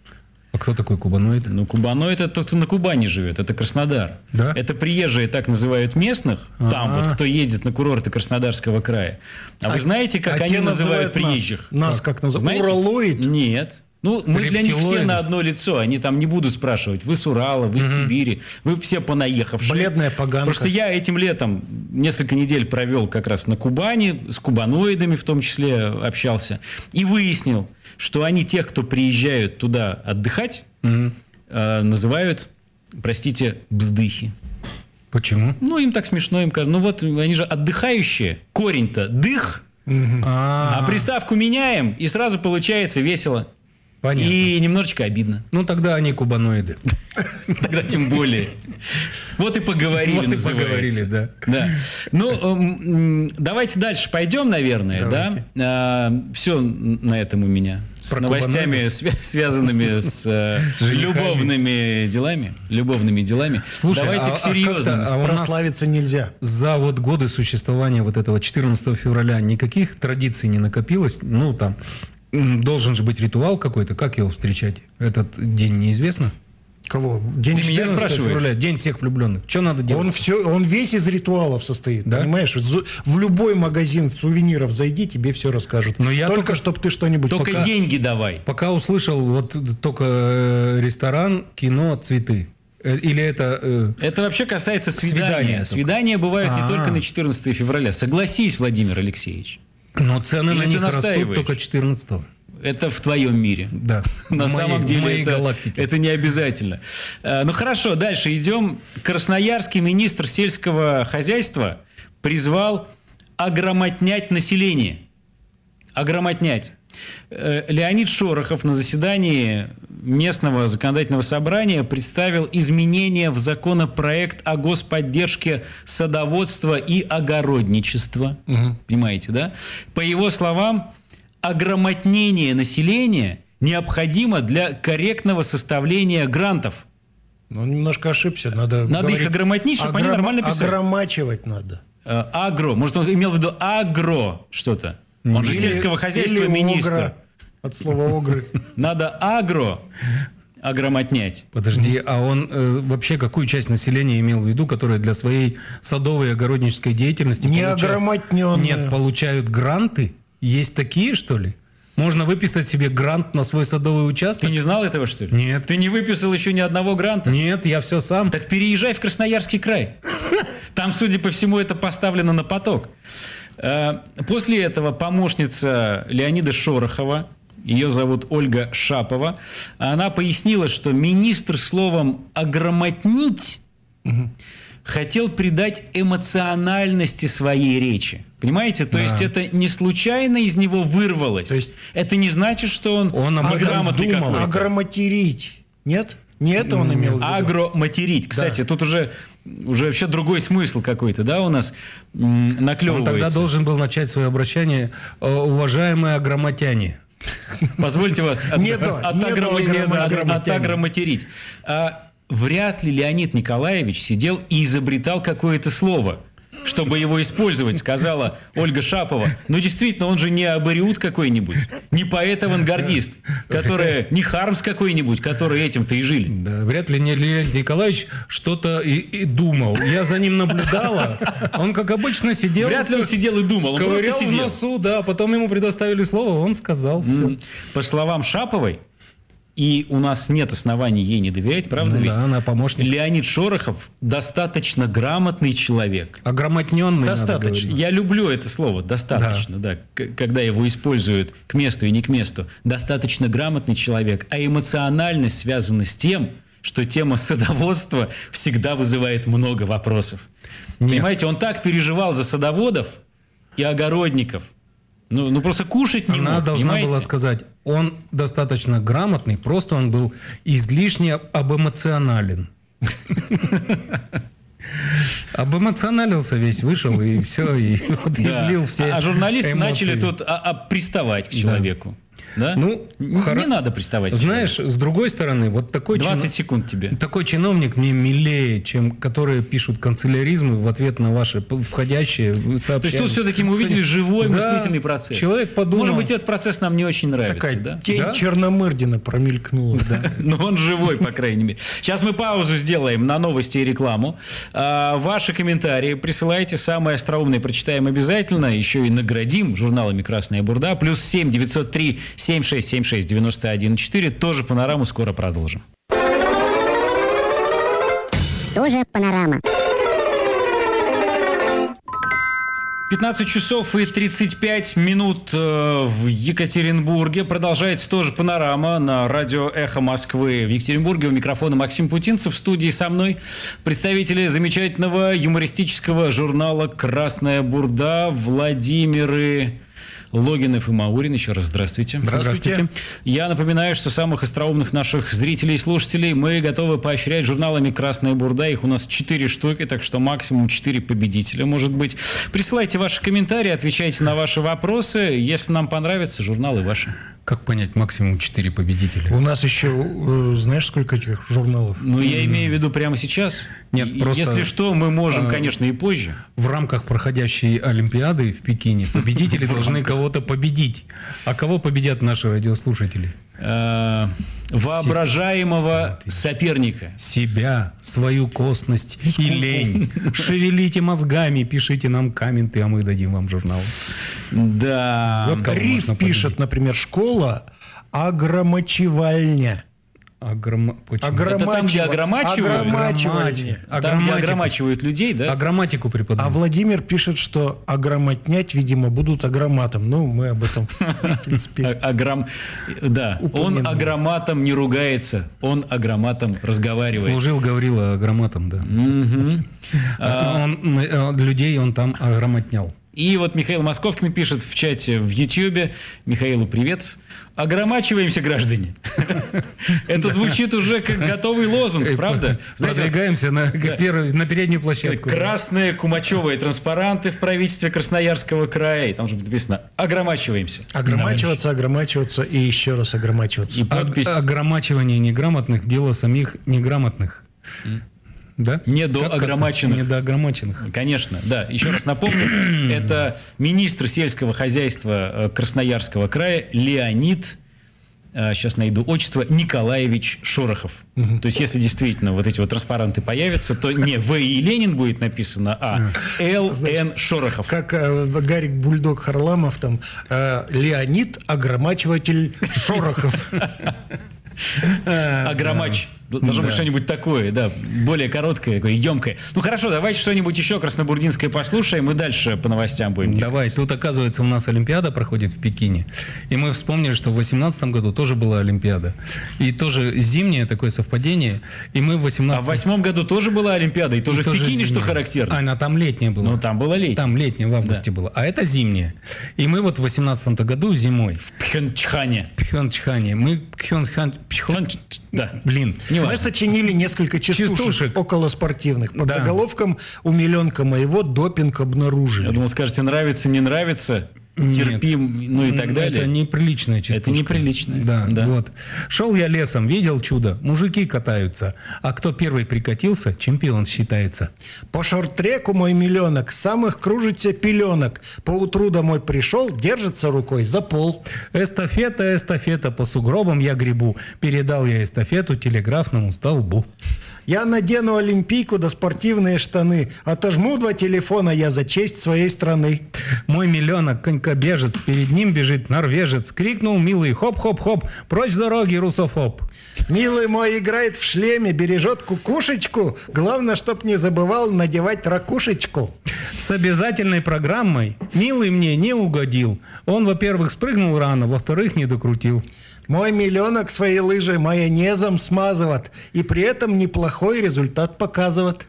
Speaker 4: А кто такой кубаноид?
Speaker 2: Ну, кубаноид это тот, кто на Кубани живет, это Краснодар.
Speaker 4: Да?
Speaker 2: Это приезжие так называют местных, там
Speaker 4: Ага.
Speaker 2: вот, кто ездит на курорты Краснодарского края. А, вы знаете, как
Speaker 3: а
Speaker 2: они называют
Speaker 3: называют
Speaker 2: приезжих?
Speaker 3: Нас как называют?
Speaker 2: Знаете?
Speaker 3: Уралоид?
Speaker 2: Нет. Ну, мы для них все на одно лицо. Они там не будут спрашивать, вы с Урала, вы с Сибири, вы все понаехавшие.
Speaker 3: Бледная поганка.
Speaker 2: Что я этим летом несколько недель провел как раз на Кубани, с кубаноидами в том числе общался, и выяснил, что они тех, кто приезжают туда отдыхать, э, называют, простите, бздыхи.
Speaker 4: Почему?
Speaker 2: Ну, им так смешно, им кажется. Ну вот, они же отдыхающие. Корень-то дых, а
Speaker 4: А,
Speaker 2: приставку меняем, и сразу получается весело.
Speaker 4: Понятно.
Speaker 2: И немножечко обидно.
Speaker 4: Ну тогда они кубаноиды.
Speaker 2: Тогда тем более. Вот и поговорили,
Speaker 4: Вот и поговорили, да.
Speaker 2: Да. Ну, м, м, давайте дальше пойдем, наверное,
Speaker 3: Давайте.
Speaker 2: да? все на этом у меня. С
Speaker 4: Про
Speaker 2: новостями, связанными с э, любовными делами. Любовными делами.
Speaker 4: Слушай,
Speaker 2: давайте
Speaker 4: а-
Speaker 2: к
Speaker 4: а
Speaker 2: серьезным.
Speaker 4: а
Speaker 3: Прославиться нельзя.
Speaker 4: За вот годы существования вот этого 14 февраля никаких традиций не накопилось? Ну, там, должен же быть ритуал какой-то. Как его встречать? Этот день неизвестно?
Speaker 3: Кого? День
Speaker 2: Ты меня
Speaker 3: 14
Speaker 2: спрашиваешь?
Speaker 4: Февраля, день всех влюбленных. Что надо делать?
Speaker 3: Он все, он весь из ритуалов состоит,
Speaker 4: Да?
Speaker 3: понимаешь? В любой магазин сувениров зайди, тебе все расскажут.
Speaker 4: Но я
Speaker 3: только,
Speaker 4: только-
Speaker 3: чтобы ты что-нибудь
Speaker 2: Только
Speaker 3: пока-
Speaker 2: деньги давай.
Speaker 4: Пока услышал вот только э, ресторан, кино, цветы. Э, Или это... э,
Speaker 2: Это вообще касается свидания.
Speaker 4: Свидания
Speaker 2: Свидания, бывают не
Speaker 4: А.
Speaker 2: только на 14 февраля. Согласись, Владимир Алексеевич.
Speaker 4: Но цены
Speaker 2: Или
Speaker 4: на них растут только 14
Speaker 2: Это в твоем мире.
Speaker 4: Да.
Speaker 2: На
Speaker 4: В
Speaker 2: самом деле
Speaker 4: моей
Speaker 2: это,
Speaker 4: галактике.
Speaker 2: это не обязательно. Э, Ну хорошо, дальше идем. Красноярский министр сельского хозяйства призвал ограмотнять население. Ограмотнять. Э, Леонид Шорохов на заседании местного законодательного собрания представил изменения в законопроект о господдержке садоводства и огородничества. Понимаете, да? По его словам, ограмотнение населения необходимо для корректного составления грантов.
Speaker 3: Ну, Он немножко ошибся. Надо,
Speaker 2: Надо их
Speaker 3: говорить,
Speaker 2: ограмотнить, чтобы они
Speaker 3: ограм-
Speaker 2: нормально писали.
Speaker 3: Огромачивать надо.
Speaker 2: Э, Агро. Может, он имел в виду агро что-то? Он же сельского хозяйства
Speaker 3: или
Speaker 2: министр.
Speaker 3: огра, От слова огры.
Speaker 2: Надо агро ограмотнять.
Speaker 4: Подожди, а он э, вообще какую часть населения имел в виду, которая для своей садовой и огороднической деятельности
Speaker 3: Не
Speaker 4: получает-. Нет, получают гранты? Есть такие, что ли? Можно выписать себе грант на свой садовый участок?
Speaker 2: Ты не знал этого, что ли?
Speaker 4: Нет.
Speaker 2: Ты не выписал еще ни одного гранта?
Speaker 4: Нет, я все сам.
Speaker 2: Так переезжай в Красноярский край. Там, судя по всему, это поставлено на поток. Э, После этого помощница Леонида Шорохова, ее зовут Ольга Шапова, она пояснила, что министр словом «ограмотнить» хотел придать эмоциональности своей речи. Понимаете? То есть это не случайно из него вырвалось.
Speaker 3: То есть-
Speaker 2: это не значит, что он,
Speaker 4: Он думал.
Speaker 2: какой-то.
Speaker 3: Ограмотерить. Нет? Не это он имел в виду.
Speaker 2: Агроматерить. Кстати, тут уже, уже вообще другой смысл какой-то, да, у нас м,
Speaker 4: Он
Speaker 2: наклевывается.
Speaker 4: тогда должен был начать свое обращение. «Э, Уважаемые агроматяне.
Speaker 2: Позвольте вас от,
Speaker 3: Не до,
Speaker 2: от
Speaker 3: не до
Speaker 2: агрома-
Speaker 3: агроматерить.
Speaker 2: от- от агроматерить. А вряд ли Леонид Николаевич сидел и изобретал какое-то слово, чтобы его использовать, сказала Ольга Шапова. Но действительно, он же не абориут какой-нибудь, не поэт-авангардист, который, не Хармс какой-нибудь, который этим-то и жили.
Speaker 4: Да, вряд ли не Леонид Николаевич что-то и, и думал. Я за ним наблюдала. Он, как обычно, сидел...
Speaker 2: Вряд ли он сидел и думал, он просто
Speaker 4: Ковырял в
Speaker 2: сидел.
Speaker 4: носу, да. Потом ему предоставили слово, он сказал все.
Speaker 2: По словам Шаповой, и у нас нет оснований ей не доверять, правда
Speaker 4: Ну
Speaker 2: ведь?
Speaker 4: да, она помощник.
Speaker 2: Леонид Шорохов достаточно грамотный человек.
Speaker 4: Огромотненный, надо
Speaker 3: Достаточно.
Speaker 2: Я люблю это слово достаточно, да, к- когда его используют к месту и не к месту. Достаточно грамотный человек, а эмоциональность связана с тем, что тема садоводства всегда вызывает много вопросов.
Speaker 4: Нет.
Speaker 2: Понимаете, он так переживал за садоводов и огородников. Ну, ну просто кушать не
Speaker 4: Она
Speaker 2: мог,
Speaker 4: должна
Speaker 2: понимаете?
Speaker 4: была сказать, он достаточно грамотный, просто он был излишне обэмоционален. Обэмоционалился весь, вышел и все, и вот излил все
Speaker 2: А журналисты
Speaker 4: эмоции.
Speaker 2: начали тут а, а, приставать к человеку. Да?
Speaker 4: Ну,
Speaker 2: не
Speaker 4: хоро-
Speaker 2: надо приставать.
Speaker 4: Знаешь, с другой стороны, вот такой,
Speaker 2: человеку. 20
Speaker 4: чино-
Speaker 2: секунд тебе.
Speaker 4: такой чиновник мне милее, чем которые пишут канцеляризмы в ответ на ваши входящие сообщения.
Speaker 2: То есть тут все-таки мы увидели живой
Speaker 4: Да,
Speaker 2: мыслительный процесс.
Speaker 4: Человек подумал.
Speaker 2: Может быть, этот процесс нам не очень нравится,
Speaker 3: Такая
Speaker 2: да?
Speaker 3: тень
Speaker 4: Да?
Speaker 3: Черномырдина промелькнула.
Speaker 2: Но он живой, по крайней мере. Сейчас мы паузу сделаем на новости и рекламу. А, Ваши комментарии присылайте. Самые остроумные прочитаем обязательно. Еще и наградим журналами «Красная бурда». Плюс 7 903 7676 91 4. Тоже панораму скоро продолжим.
Speaker 1: Тоже панорама.
Speaker 2: 15 часов и 35 минут э, в Екатеринбурге. Продолжается тоже панорама на радио «Эхо Москвы» в Екатеринбурге. У микрофона Максим Путинцев. В студии со мной представители замечательного юмористического журнала «Красная бурда» Владимиры Логинов и Маурин. Еще раз здравствуйте.
Speaker 3: Здравствуйте.
Speaker 2: Я напоминаю, что самых остроумных наших зрителей и слушателей мы готовы поощрять журналами «Красная бурда». Их у нас 4 штуки, так что максимум 4 победителя может быть. Присылайте ваши комментарии, отвечайте на ваши вопросы. Если нам понравятся, журналы ваши.
Speaker 4: Как понять максимум 4 победителя?
Speaker 3: У нас еще, э, знаешь, сколько этих журналов?
Speaker 2: Но я имею в виду прямо сейчас.
Speaker 4: Нет,
Speaker 2: И-
Speaker 4: просто,
Speaker 2: Если что, мы можем,
Speaker 4: а,
Speaker 2: конечно, и позже.
Speaker 4: В рамках проходящей Олимпиады в Пекине победители должны кого-то победить. А кого победят наши радиослушатели?
Speaker 2: Э, Воображаемого соперника.
Speaker 4: Себя, свою косность и лень. Шевелите мозгами, пишите нам комменты, а мы дадим вам журнал.
Speaker 2: Да.
Speaker 4: Вот
Speaker 3: Риф пишет, например, школа агромочевальня.
Speaker 4: Агрома- почему?
Speaker 2: Это там, где
Speaker 3: Огромачиваю.
Speaker 2: огромачивают?
Speaker 3: Огромачивание.
Speaker 2: Там, где
Speaker 4: Агроматику.
Speaker 2: огромачивают людей, да?
Speaker 4: А грамматику
Speaker 3: А
Speaker 4: преподают.
Speaker 3: Владимир пишет, что агромотнять, видимо, будут агроматом. Ну, мы об этом, в принципе,
Speaker 2: А- агром- Да, он агроматом не ругается, он агроматом разговаривает.
Speaker 4: Служил Гаврила агроматом, да. А э, людей он там агромотнял.
Speaker 2: И вот Михаил Московкин пишет в чате в Ютьюбе. Михаилу привет. Огромачиваемся, граждане. Это звучит уже как готовый лозунг, правда?
Speaker 4: Продвигаемся на,
Speaker 2: да.
Speaker 4: первую- на переднюю площадку.
Speaker 2: Красные кумачевые транспаранты в правительстве Красноярского края. И там же написано «Огромачиваемся».
Speaker 3: агромачиваться, агромачиваться и еще раз агромачиваться.
Speaker 2: И подпись
Speaker 4: Ог- Огромачивание неграмотных – дело самих неграмотных. Да?
Speaker 2: Недоогромаченных.
Speaker 4: Недоогромаченных.
Speaker 2: Конечно, да. Еще раз напомню, это министр сельского хозяйства э, Красноярского края Леонид, сейчас найду отчество, Николаевич Шорохов. То есть, если действительно вот эти вот транспаранты появятся, то не В. И. Ленин будет написано, а Л. Н. Шорохов.
Speaker 3: Как э, Гарик Бульдог Харламов, там, э, Леонид, агромачиватель Шорохов.
Speaker 2: Агромач. Должно быть что-нибудь такое, да, более короткое, такое емкое. Ну хорошо, давайте что-нибудь еще краснобурдинское послушаем, и дальше по новостям будем.
Speaker 4: Давай, тут оказывается у нас Олимпиада проходит в Пекине. И мы вспомнили, что в 2018 году тоже была Олимпиада. И тоже зимнее такое совпадение. И мы в 18
Speaker 2: А в восьмом году тоже была Олимпиада, и тоже, в Пекине, что
Speaker 4: зимняя.
Speaker 2: характерно.
Speaker 4: А, она там летняя была.
Speaker 2: Ну, там было летнее.
Speaker 4: Там летняя в августе было. А это зимняя. И мы вот в 18 году зимой
Speaker 2: Пхенчхане.
Speaker 4: в Пхенчхане. Мы Пхенчхан... Пхен-
Speaker 2: Да.
Speaker 4: Блин.
Speaker 2: Не
Speaker 3: Мы
Speaker 2: важно.
Speaker 3: сочинили несколько частушек,
Speaker 4: Частушек.
Speaker 3: околоспортивных. Под
Speaker 4: Да.
Speaker 3: заголовком «Умиленка моего допинг
Speaker 2: Я
Speaker 3: обнаружили».
Speaker 2: думал, скажете, нравится, не нравится, терпим, ну и так далее.
Speaker 4: Это неприличная частушка.
Speaker 2: Это неприличная,
Speaker 4: Да,
Speaker 2: да.
Speaker 4: вот. Шел я лесом, видел чудо, мужики катаются, а кто первый прикатился, чемпион считается.
Speaker 3: По шорт-треку мой миллионок, самых кружится пеленок. По утру домой пришел, держится рукой за пол.
Speaker 4: Эстафета, эстафета, по сугробам я гребу. Передал я эстафету телеграфному столбу.
Speaker 3: Я надену олимпийку да спортивные штаны. Отожму два телефона я за честь своей страны.
Speaker 4: Мой миллионок конькобежец, перед ним бежит норвежец. Крикнул милый хоп-хоп-хоп, прочь дороги, русофоб.
Speaker 3: Милый мой играет в шлеме, бережет кукушечку. Главное, чтоб не забывал надевать ракушечку.
Speaker 4: С обязательной программой милый мне не угодил. Он, во-первых, спрыгнул рано, во-вторых, не докрутил.
Speaker 3: Мой миллионок свои лыжи майонезом смазывает. И при этом неплохой результат показывает.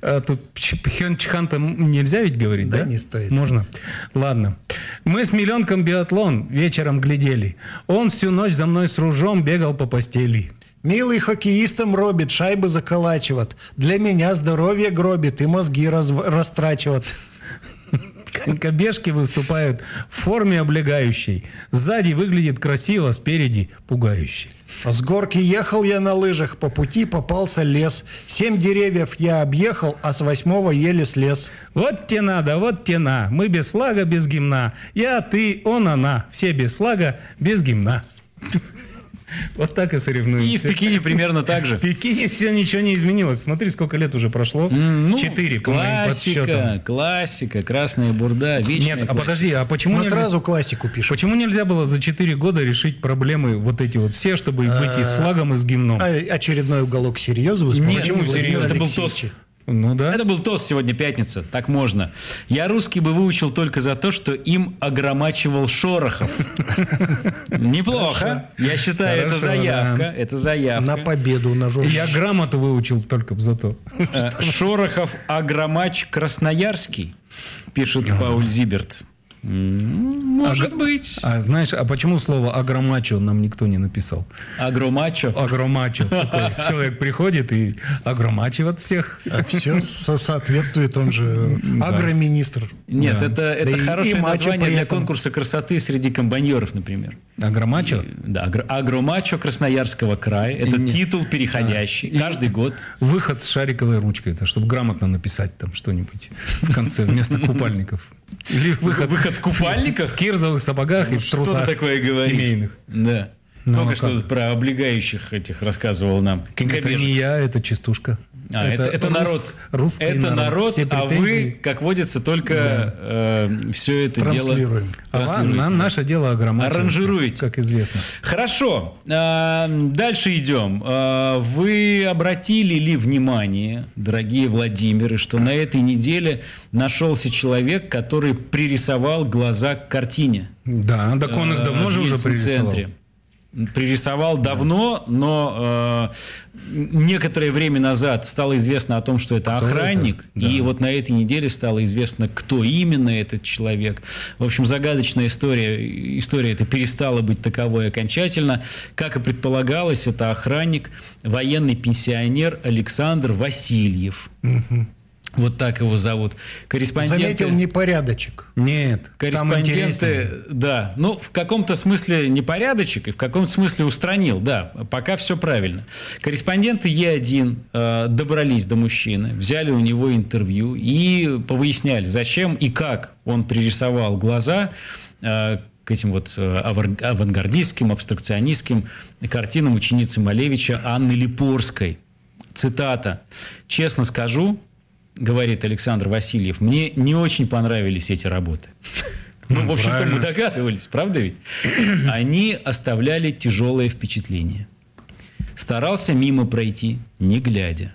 Speaker 4: А тут пхен-чхан-то нельзя ведь говорить, да?
Speaker 3: Да, не стоит.
Speaker 4: Можно. Ладно. Мы с миллионком биатлон вечером глядели. Он всю ночь за мной с ружом бегал по постели.
Speaker 3: Милый хоккеистом робит, шайбы заколачивает. Для меня здоровье гробит и мозги разв- растрачивает.
Speaker 4: Конькобежки выступают в форме облегающей. Сзади выглядит красиво, спереди пугающе.
Speaker 3: С горки ехал я на лыжах, по пути попался лес. Семь деревьев я объехал, а с восьмого еле слез.
Speaker 4: Вот те надо, вот те на. Мы без флага, без гимна. Я, ты, он, она. Все без флага, без гимна. Вот так и
Speaker 2: И в
Speaker 4: соревнуемся.
Speaker 2: Пекине примерно так же.
Speaker 4: В Пекине все ничего не изменилось. Смотри, сколько лет уже прошло.
Speaker 2: Ну,
Speaker 4: Четыре.
Speaker 2: Классика, классика, красная бурда, вечная
Speaker 4: Нет, а
Speaker 2: классика.
Speaker 4: подожди, а почему
Speaker 3: Мы
Speaker 4: нельзя,
Speaker 3: сразу классику пишем.
Speaker 4: почему нельзя было за четыре года решить проблемы вот эти вот все, чтобы быть и с флагом, и с гимном?
Speaker 3: А, очередной уголок серьеза вы
Speaker 2: Нет,
Speaker 4: почему серьезно?
Speaker 2: Это был тост.
Speaker 4: Ну да.
Speaker 2: Это был тост сегодня пятница, так можно. Я русский бы выучил только за то, что им огромачивал Шорохов. Неплохо. Я считаю, это заявка. Это заявка.
Speaker 3: На победу на журнале.
Speaker 4: Я грамоту выучил только за то.
Speaker 2: Э, Шорохов Агромач Красноярский, пишет Пауль Зиберт. Может быть.
Speaker 4: А знаешь, а почему слово агромачо нам никто не написал?
Speaker 2: Агромачо.
Speaker 4: Агромачо. Такой человек приходит и агромачивает всех.
Speaker 3: Все соответствует, он же агроминистр.
Speaker 2: Нет,
Speaker 4: Да.
Speaker 2: это, это
Speaker 3: Да
Speaker 2: хорошее
Speaker 3: и
Speaker 2: название для конкурса красоты среди комбайнеров, например.
Speaker 4: Агромачо?
Speaker 2: Да, агро- агромачо Красноярского края. Это титул переходящий. Каждый год.
Speaker 4: Выход с шариковой ручкой, это чтобы грамотно написать там что-нибудь в конце вместо купальников. Или выход,
Speaker 2: В купальниках?
Speaker 4: в кирзовых сапогах и в трусах
Speaker 2: такое
Speaker 4: семейных.
Speaker 2: Да.
Speaker 4: Ну,
Speaker 2: Только
Speaker 4: а
Speaker 2: что про облегающих этих рассказывал нам.
Speaker 4: Это не я, это частушка.
Speaker 2: А, это, это
Speaker 4: рус-
Speaker 2: народ.
Speaker 4: русский
Speaker 2: это народ,
Speaker 4: Все
Speaker 2: а вы, как водится, только все это дело
Speaker 3: Транслируем.
Speaker 4: А на-
Speaker 2: да.
Speaker 4: наше дело агромачиваться,
Speaker 2: Аранжируете.
Speaker 4: как известно.
Speaker 2: Хорошо, а, дальше идем. А, Вы обратили ли внимание, дорогие Владимиры, что на этой неделе нашелся человек, который пририсовал глаза к картине?
Speaker 4: Да, так он их
Speaker 2: э,
Speaker 4: давно же уже пририсовал.
Speaker 2: Пририсовал давно, но э, некоторое время назад стало известно о том, что это
Speaker 4: Кто
Speaker 2: охранник.
Speaker 4: это?
Speaker 2: И
Speaker 4: Да.
Speaker 2: вот на этой неделе стало известно, кто именно этот человек. В общем, загадочная история. История эта перестала быть таковой окончательно. Как и предполагалось, это охранник, военный пенсионер Александр Васильев. Вот так его зовут. Корреспонденты...
Speaker 3: Заметил непорядочек.
Speaker 4: Нет,
Speaker 2: Корреспонденты, да. Ну, в каком-то смысле непорядочек и в каком-то смысле устранил, да. Пока все правильно. Корреспонденты Е1 э, добрались до мужчины, взяли у него интервью и повыясняли, зачем и как он пририсовал глаза э, к этим вот э, авангардистским, абстракционистским картинам ученицы Малевича Анны Липорской. Цитата. «Честно скажу, — говорит Александр Васильев, — мне не очень понравились эти работы». Ну, в общем-то, мы догадывались, правда ведь? Они оставляли тяжелое впечатление. Старался мимо пройти, не глядя.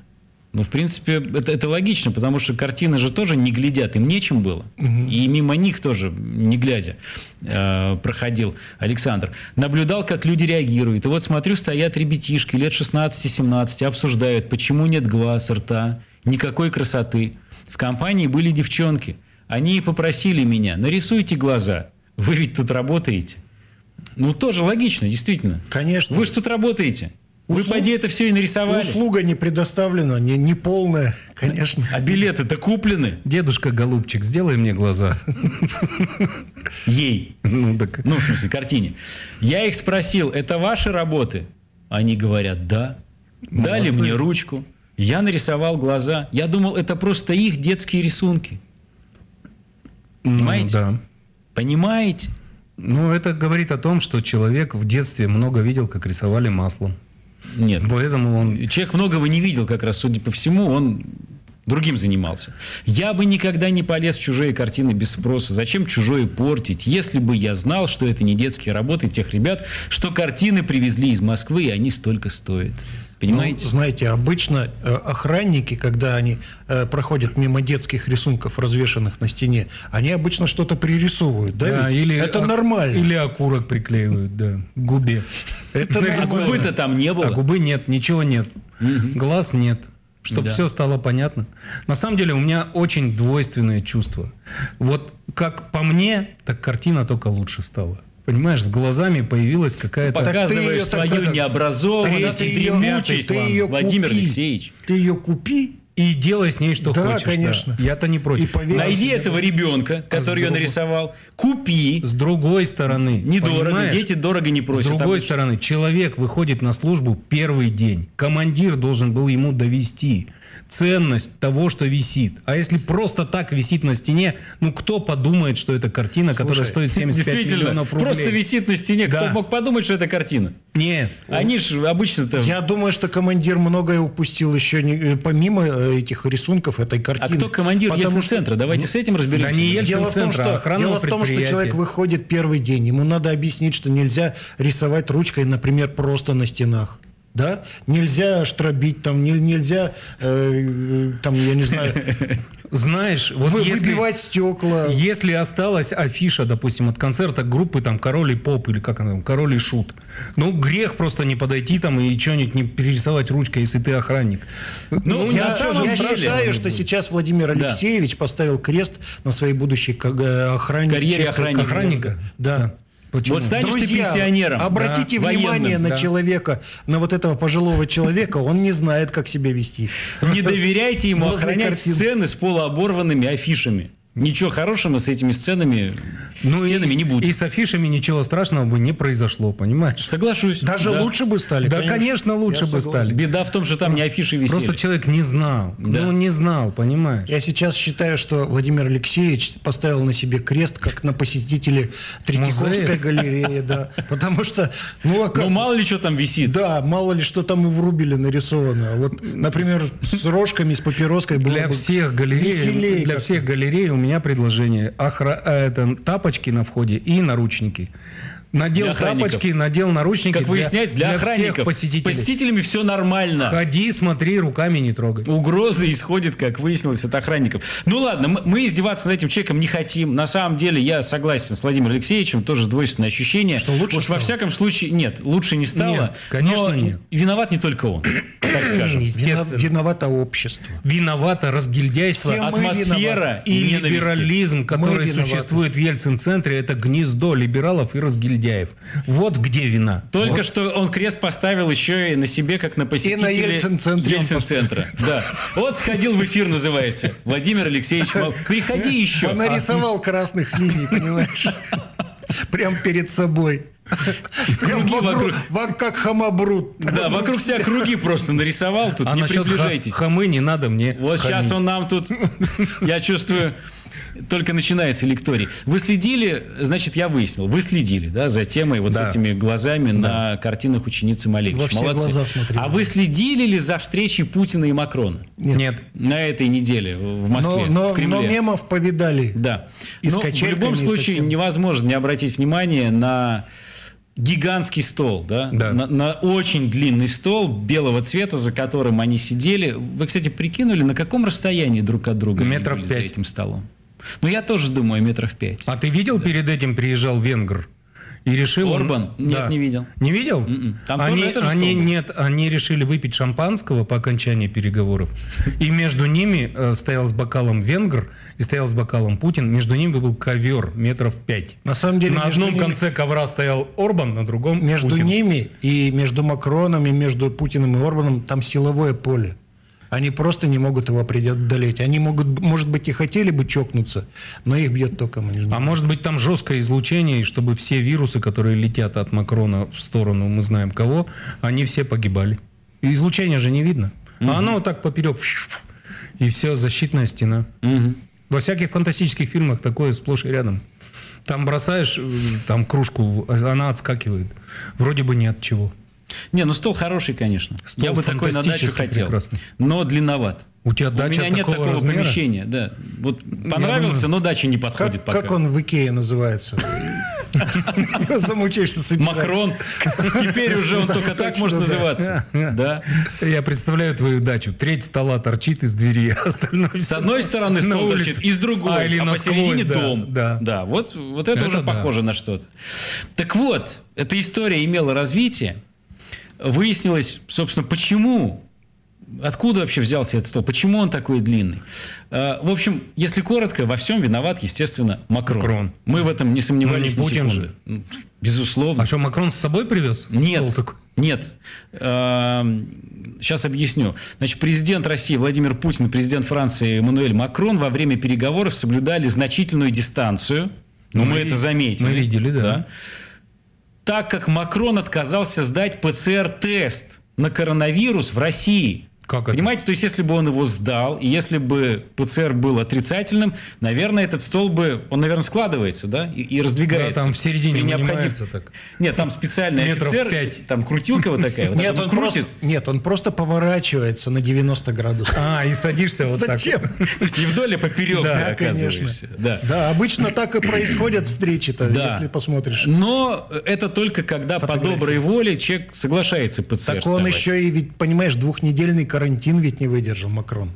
Speaker 2: Ну, в принципе, это, это логично, потому что картины же тоже не глядят, им нечем было. И мимо них тоже, не глядя, э, проходил Александр. Наблюдал, как люди реагируют. И вот смотрю, стоят ребятишки лет 16-17, обсуждают, почему нет глаз, рта, никакой красоты. В компании были девчонки. Они и попросили меня, нарисуйте глаза. Вы ведь тут работаете. Ну, тоже логично, действительно.
Speaker 3: Конечно.
Speaker 2: Вы же тут работаете. Вы
Speaker 3: Услуг-
Speaker 2: поди это все и нарисовали.
Speaker 3: Услуга не предоставлена, не, не полная, конечно.
Speaker 2: А билеты-то куплены
Speaker 4: Дедушка Голубчик, сделай мне глаза.
Speaker 2: ей.
Speaker 4: Ну, так
Speaker 2: Ну, в смысле, картине. Я их спросил, это ваши работы? Они говорят, да. Дали
Speaker 4: Молодцы.
Speaker 2: мне ручку. Я нарисовал глаза. Я думал, это просто их детские рисунки.
Speaker 4: ну,
Speaker 2: Понимаете?
Speaker 4: Да.
Speaker 2: Понимаете?
Speaker 4: Ну, это говорит о том, что человек в детстве много видел, как рисовали маслом.
Speaker 2: Нет.
Speaker 4: Поэтому он...
Speaker 2: Человек многого не видел, как раз, судя по всему, он другим занимался. Я бы никогда не полез в чужие картины без спроса. Зачем чужое портить, если бы я знал, что это не детские работы тех ребят, что картины привезли из Москвы, и они столько стоят. Понимаете?
Speaker 3: Ну, знаете, обычно э, охранники, когда они э, проходят мимо детских рисунков, развешанных на стене, они обычно что-то пририсовывают, да?
Speaker 4: Да,
Speaker 3: ведь?
Speaker 4: или
Speaker 3: Это
Speaker 4: ок-
Speaker 3: нормально.
Speaker 4: Или окурок приклеивают, да, к губе.
Speaker 3: Это
Speaker 2: а губы-то там не было.
Speaker 4: А губы нет, ничего нет. Глаз нет. Чтобы
Speaker 2: Да.
Speaker 4: все стало понятно. На самом деле у меня очень двойственное чувство. Вот как по мне, так картина только лучше стала. Понимаешь, с глазами появилась какая-то...
Speaker 3: Ты
Speaker 2: Показываешь свою
Speaker 3: так-
Speaker 2: необразованность
Speaker 3: Ты
Speaker 2: и дремучесть,
Speaker 3: ты её
Speaker 2: Владимир
Speaker 3: купи.
Speaker 2: Алексеевич.
Speaker 3: Ты ее купи,
Speaker 4: И делай с ней что
Speaker 3: Да,
Speaker 4: хочешь.
Speaker 3: конечно.
Speaker 4: Я-то не против.
Speaker 3: И повесь
Speaker 2: Найди этого ребенка, который ее
Speaker 4: другой-
Speaker 2: нарисовал, купи.
Speaker 4: С другой стороны,
Speaker 2: Недорого,
Speaker 4: понимаешь?
Speaker 2: дети дорого не
Speaker 4: С
Speaker 2: просят.
Speaker 4: другой
Speaker 2: обычно.
Speaker 4: стороны, человек выходит на службу первый день. Командир должен был ему довести ценность того, что висит. А если просто так висит на стене, ну кто подумает, что это картина, которая стоит 75
Speaker 2: Действительно,
Speaker 4: миллионов рублей?
Speaker 2: просто висит на стене. Кто
Speaker 4: Да.
Speaker 2: мог подумать, что это картина?
Speaker 4: Нет.
Speaker 2: Они же обычно-то...
Speaker 3: Я думаю, что командир многое упустил еще не- э, помимо э, этих рисунков этой
Speaker 2: А
Speaker 3: картины.
Speaker 2: кто командир
Speaker 3: Потому что-
Speaker 2: Ельцин-центра? Давайте с этим разберемся.
Speaker 4: да не Ельцин-
Speaker 3: Дело в том,
Speaker 4: Центра,
Speaker 3: что,
Speaker 4: охранного
Speaker 3: дело в том, что человек выходит первый день. Ему надо объяснить, что нельзя рисовать ручкой, например, просто на стенах. Да? Нельзя штробить, там, не- нельзя, э, там, я не знаю,
Speaker 4: Знаешь, вот
Speaker 3: вы-
Speaker 4: если,
Speaker 3: выбивать стекла.
Speaker 4: если осталась афиша, допустим, от концерта группы там Король и Поп или как она там, Король и Шут, ну грех просто не подойти там и что-нибудь не перерисовать ручкой, если ты охранник.
Speaker 2: Ну,
Speaker 3: Я,
Speaker 2: на самом
Speaker 3: я считаю, что сейчас Владимир
Speaker 2: Да.
Speaker 3: Алексеевич поставил крест на своей будущей э, охране-
Speaker 2: Карьере охранника.
Speaker 4: Охранника?
Speaker 3: Да.
Speaker 4: Почему?
Speaker 2: Вот станешь ты
Speaker 3: Друзья,
Speaker 2: пенсионером.
Speaker 3: обратите
Speaker 2: да,
Speaker 3: внимание
Speaker 2: военным,
Speaker 3: на
Speaker 4: да.
Speaker 3: человека, на вот этого пожилого человека, он не знает, как себя вести.
Speaker 2: Не доверяйте ему охранять сцены с полуоборванными афишами. Ничего хорошего с этими сценами,
Speaker 4: Ну и-
Speaker 2: стенами не будет.
Speaker 4: И с афишами ничего страшного бы не произошло, понимаешь?
Speaker 2: Соглашусь.
Speaker 3: Даже
Speaker 2: да.
Speaker 3: лучше бы стали.
Speaker 4: Да, конечно, лучше
Speaker 3: Я
Speaker 4: бы
Speaker 3: согласен.
Speaker 4: стали.
Speaker 2: Беда в том, что там не афиши висели.
Speaker 4: Просто человек не знал.
Speaker 2: Да.
Speaker 4: Ну, не знал, понимаешь?
Speaker 3: Я сейчас считаю, что Владимир Алексеевич поставил на себе крест, как на посетителе Третьяковской галереи, да. Потому что, ну, а как-
Speaker 2: Ну, мало ли что там висит.
Speaker 3: Да, мало ли что там и в рубеле нарисовано. А Вот, например, с рожками, с папироской было
Speaker 4: Для всех галерей, для всех галерей у меня предложение. Охра- э, это, тапочки на входе и наручники. Надел
Speaker 2: Для
Speaker 4: тапочки, надел наручники.
Speaker 2: Как выясняется, для,
Speaker 4: всех
Speaker 2: охранников. С
Speaker 4: посетителей.
Speaker 2: посетителями все нормально.
Speaker 4: Ходи, смотри, руками не трогай.
Speaker 2: Угрозы исходят, как выяснилось, от охранников. Ну ладно, мы, мы издеваться над этим человеком не хотим. На самом деле, я согласен с Владимиром Алексеевичем, тоже двойственное ощущение.
Speaker 3: Что лучше
Speaker 2: Уж во
Speaker 3: стало?
Speaker 2: всяком случае, нет, лучше не стало.
Speaker 4: Нет, конечно,
Speaker 2: но
Speaker 4: нет.
Speaker 2: Виноват не только он, так скажем.
Speaker 4: Естественно.
Speaker 3: Виновато общество.
Speaker 4: Виновато разгильдяйство.
Speaker 3: Все
Speaker 2: Атмосфера
Speaker 4: И
Speaker 2: ненависти.
Speaker 4: либерализм, который существует в Ельцин-центре, это гнездо либералов и разгильдяев. Вот где вина.
Speaker 2: Только
Speaker 4: Вот.
Speaker 2: что он крест поставил еще и на себе, как на посетителе
Speaker 3: Ельцин-центре он
Speaker 2: Ельцин-центра. Да. Вот сходил в эфир, называется. Владимир Алексеевич, приходи еще.
Speaker 3: Он нарисовал красных линий, понимаешь? Прям перед собой.
Speaker 2: Круги
Speaker 3: вокруг,
Speaker 2: вокруг.
Speaker 3: во- как хамабрут.
Speaker 2: Да, вокруг себя круги просто нарисовал, тут
Speaker 4: А
Speaker 2: не
Speaker 4: насчет
Speaker 2: приближайтесь.
Speaker 4: хамы не надо мне
Speaker 2: Вот сейчас он нам тут, я чувствую, только начинается лекторий. Вы следили, значит, я выяснил, вы следили, да, за темой вот
Speaker 4: Да.
Speaker 2: с этими глазами на картинах ученицы Малевич.
Speaker 3: Во все глаза смотрели.
Speaker 2: А вы следили ли за встречей Путина и Макрона
Speaker 4: Нет.
Speaker 2: на этой неделе в Москве,
Speaker 3: Но, но,
Speaker 2: в Кремле?
Speaker 3: но мемов повидали.
Speaker 2: Да.
Speaker 3: И
Speaker 2: Но в любом случае
Speaker 3: совсем.
Speaker 2: невозможно не обратить внимание на гигантский стол, да?
Speaker 4: Да.
Speaker 2: На, на очень длинный стол белого цвета, за которым они сидели. Вы, кстати, прикинули, на каком расстоянии друг от друга
Speaker 4: Метров
Speaker 2: были за
Speaker 4: пять.
Speaker 2: этим столом? Ну, я тоже думаю, метров пять.
Speaker 4: А ты видел, перед этим приезжал венгр? И решил... он-
Speaker 2: Орбан? Нет, не видел.
Speaker 4: Не видел?
Speaker 2: Мгм. Там
Speaker 4: они,
Speaker 2: тоже это же
Speaker 4: они, нет, они решили выпить шампанского по окончании переговоров. И между ними э, стоял с бокалом венгр и стоял с бокалом Путин. Между ними был ковер метров пять.
Speaker 3: На самом деле,
Speaker 4: на одном
Speaker 3: ними-
Speaker 4: конце ковра стоял Орбан, на другом
Speaker 3: Между
Speaker 4: Путин.
Speaker 3: ними и между Макроном, и между Путиным и Орбаном там силовое поле. Они просто не могут его преодолеть. Они могут, может быть, и хотели бы чокнуться, но их бьет током. Они
Speaker 4: А может быть там жесткое излучение, и чтобы все вирусы, которые летят от Макрона в сторону, мы знаем кого, они все погибали. И излучение же не видно. А оно вот так поперек. И все, защитная стена.
Speaker 2: Мгм.
Speaker 4: Во всяких фантастических фильмах такое сплошь и рядом. Там бросаешь э, там кружку, она отскакивает. Вроде бы ни от чего.
Speaker 2: Не, ну стол хороший, конечно.
Speaker 4: Стол
Speaker 2: Я бы такой на дачу хотел.
Speaker 4: прекрасный.
Speaker 2: Но длинноват.
Speaker 4: У тебя
Speaker 2: У
Speaker 4: дача
Speaker 2: меня нет
Speaker 4: такого размера?
Speaker 2: помещения, да. Вот понравился,
Speaker 4: думаю-
Speaker 2: но дача не подходит
Speaker 3: Как,
Speaker 2: пока.
Speaker 3: как он в Икее называется? Замучаешься собирать.
Speaker 2: Макрон. Теперь уже он только так может называться. Да.
Speaker 4: Я представляю твою дачу. Треть стола торчит из двери, а остальное
Speaker 2: С одной стороны стол торчит, и с другой,
Speaker 4: А,
Speaker 2: а, посередине дом.
Speaker 4: да.
Speaker 2: да вот, вот это, уже похоже на что-то. Так вот, эта история имела развитие. Выяснилось, собственно, почему Откуда вообще взялся этот стол? Почему он такой длинный? Э, В общем, если коротко, во всем виноват, естественно, Макрон.
Speaker 4: Макрон.
Speaker 2: Мы в этом не сомневались
Speaker 4: Ну, не Путин же.
Speaker 2: Ну, Безусловно.
Speaker 4: А что, Макрон с собой привез?
Speaker 2: Нет, нет. Сейчас объясню. Значит, президент России Владимир Путин и президент Франции Эммануэль Макрон во время переговоров соблюдали значительную дистанцию. Ну,
Speaker 4: Мы
Speaker 2: мы, это заметили.
Speaker 4: мы видели, да.
Speaker 2: Так как Макрон отказался сдать ПЦР-тест на коронавирус в России.
Speaker 4: Как это?
Speaker 2: Понимаете, то есть если бы он его сдал, и если бы ПЦР был отрицательным, наверное, этот стол бы, он, наверное, складывается, да, и, и раздвигается.
Speaker 4: Да, там в середине
Speaker 2: При необходим-
Speaker 4: вынимается так.
Speaker 2: Нет, там специальный
Speaker 4: Метров
Speaker 2: офицер,
Speaker 4: пять.
Speaker 2: там крутилка вот такая, вот
Speaker 3: Нет,
Speaker 2: так
Speaker 3: он
Speaker 2: крутит.
Speaker 3: просто, нет, он просто поворачивается на 90 градусов.
Speaker 4: А, и садишься вот так.
Speaker 3: Зачем?
Speaker 2: То есть не вдоль, а поперек
Speaker 4: Да,
Speaker 2: оказываешься. Да.
Speaker 3: Да, обычно так и происходят встречи-то,
Speaker 2: Да.
Speaker 3: если посмотришь.
Speaker 2: Но это только когда по доброй воле человек соглашается ПЦР
Speaker 3: Так он еще и, ведь, понимаешь, двухнедельный карантин ведь не выдержал Макрон.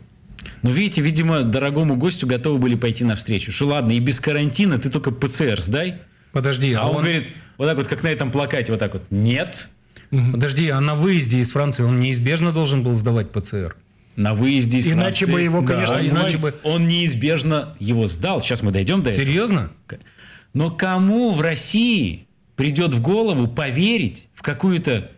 Speaker 2: Но видите, видимо, дорогому гостю готовы были пойти навстречу. Что ладно, и без карантина ты только ПЦР сдай.
Speaker 4: Подожди,
Speaker 2: А он говорит, вот так вот, как на этом плакате, вот так вот, нет.
Speaker 4: Подожди, а на выезде из Франции он неизбежно должен был сдавать ПЦР?
Speaker 2: На выезде из
Speaker 3: Иначе
Speaker 2: Франции.
Speaker 3: бы его,
Speaker 4: Да,
Speaker 3: конечно,
Speaker 4: иначе
Speaker 3: власть-
Speaker 4: бы-
Speaker 2: Он неизбежно его сдал. Сейчас мы дойдем до этого.
Speaker 4: Серьезно?
Speaker 2: Но кому в России придет в голову поверить в какую-то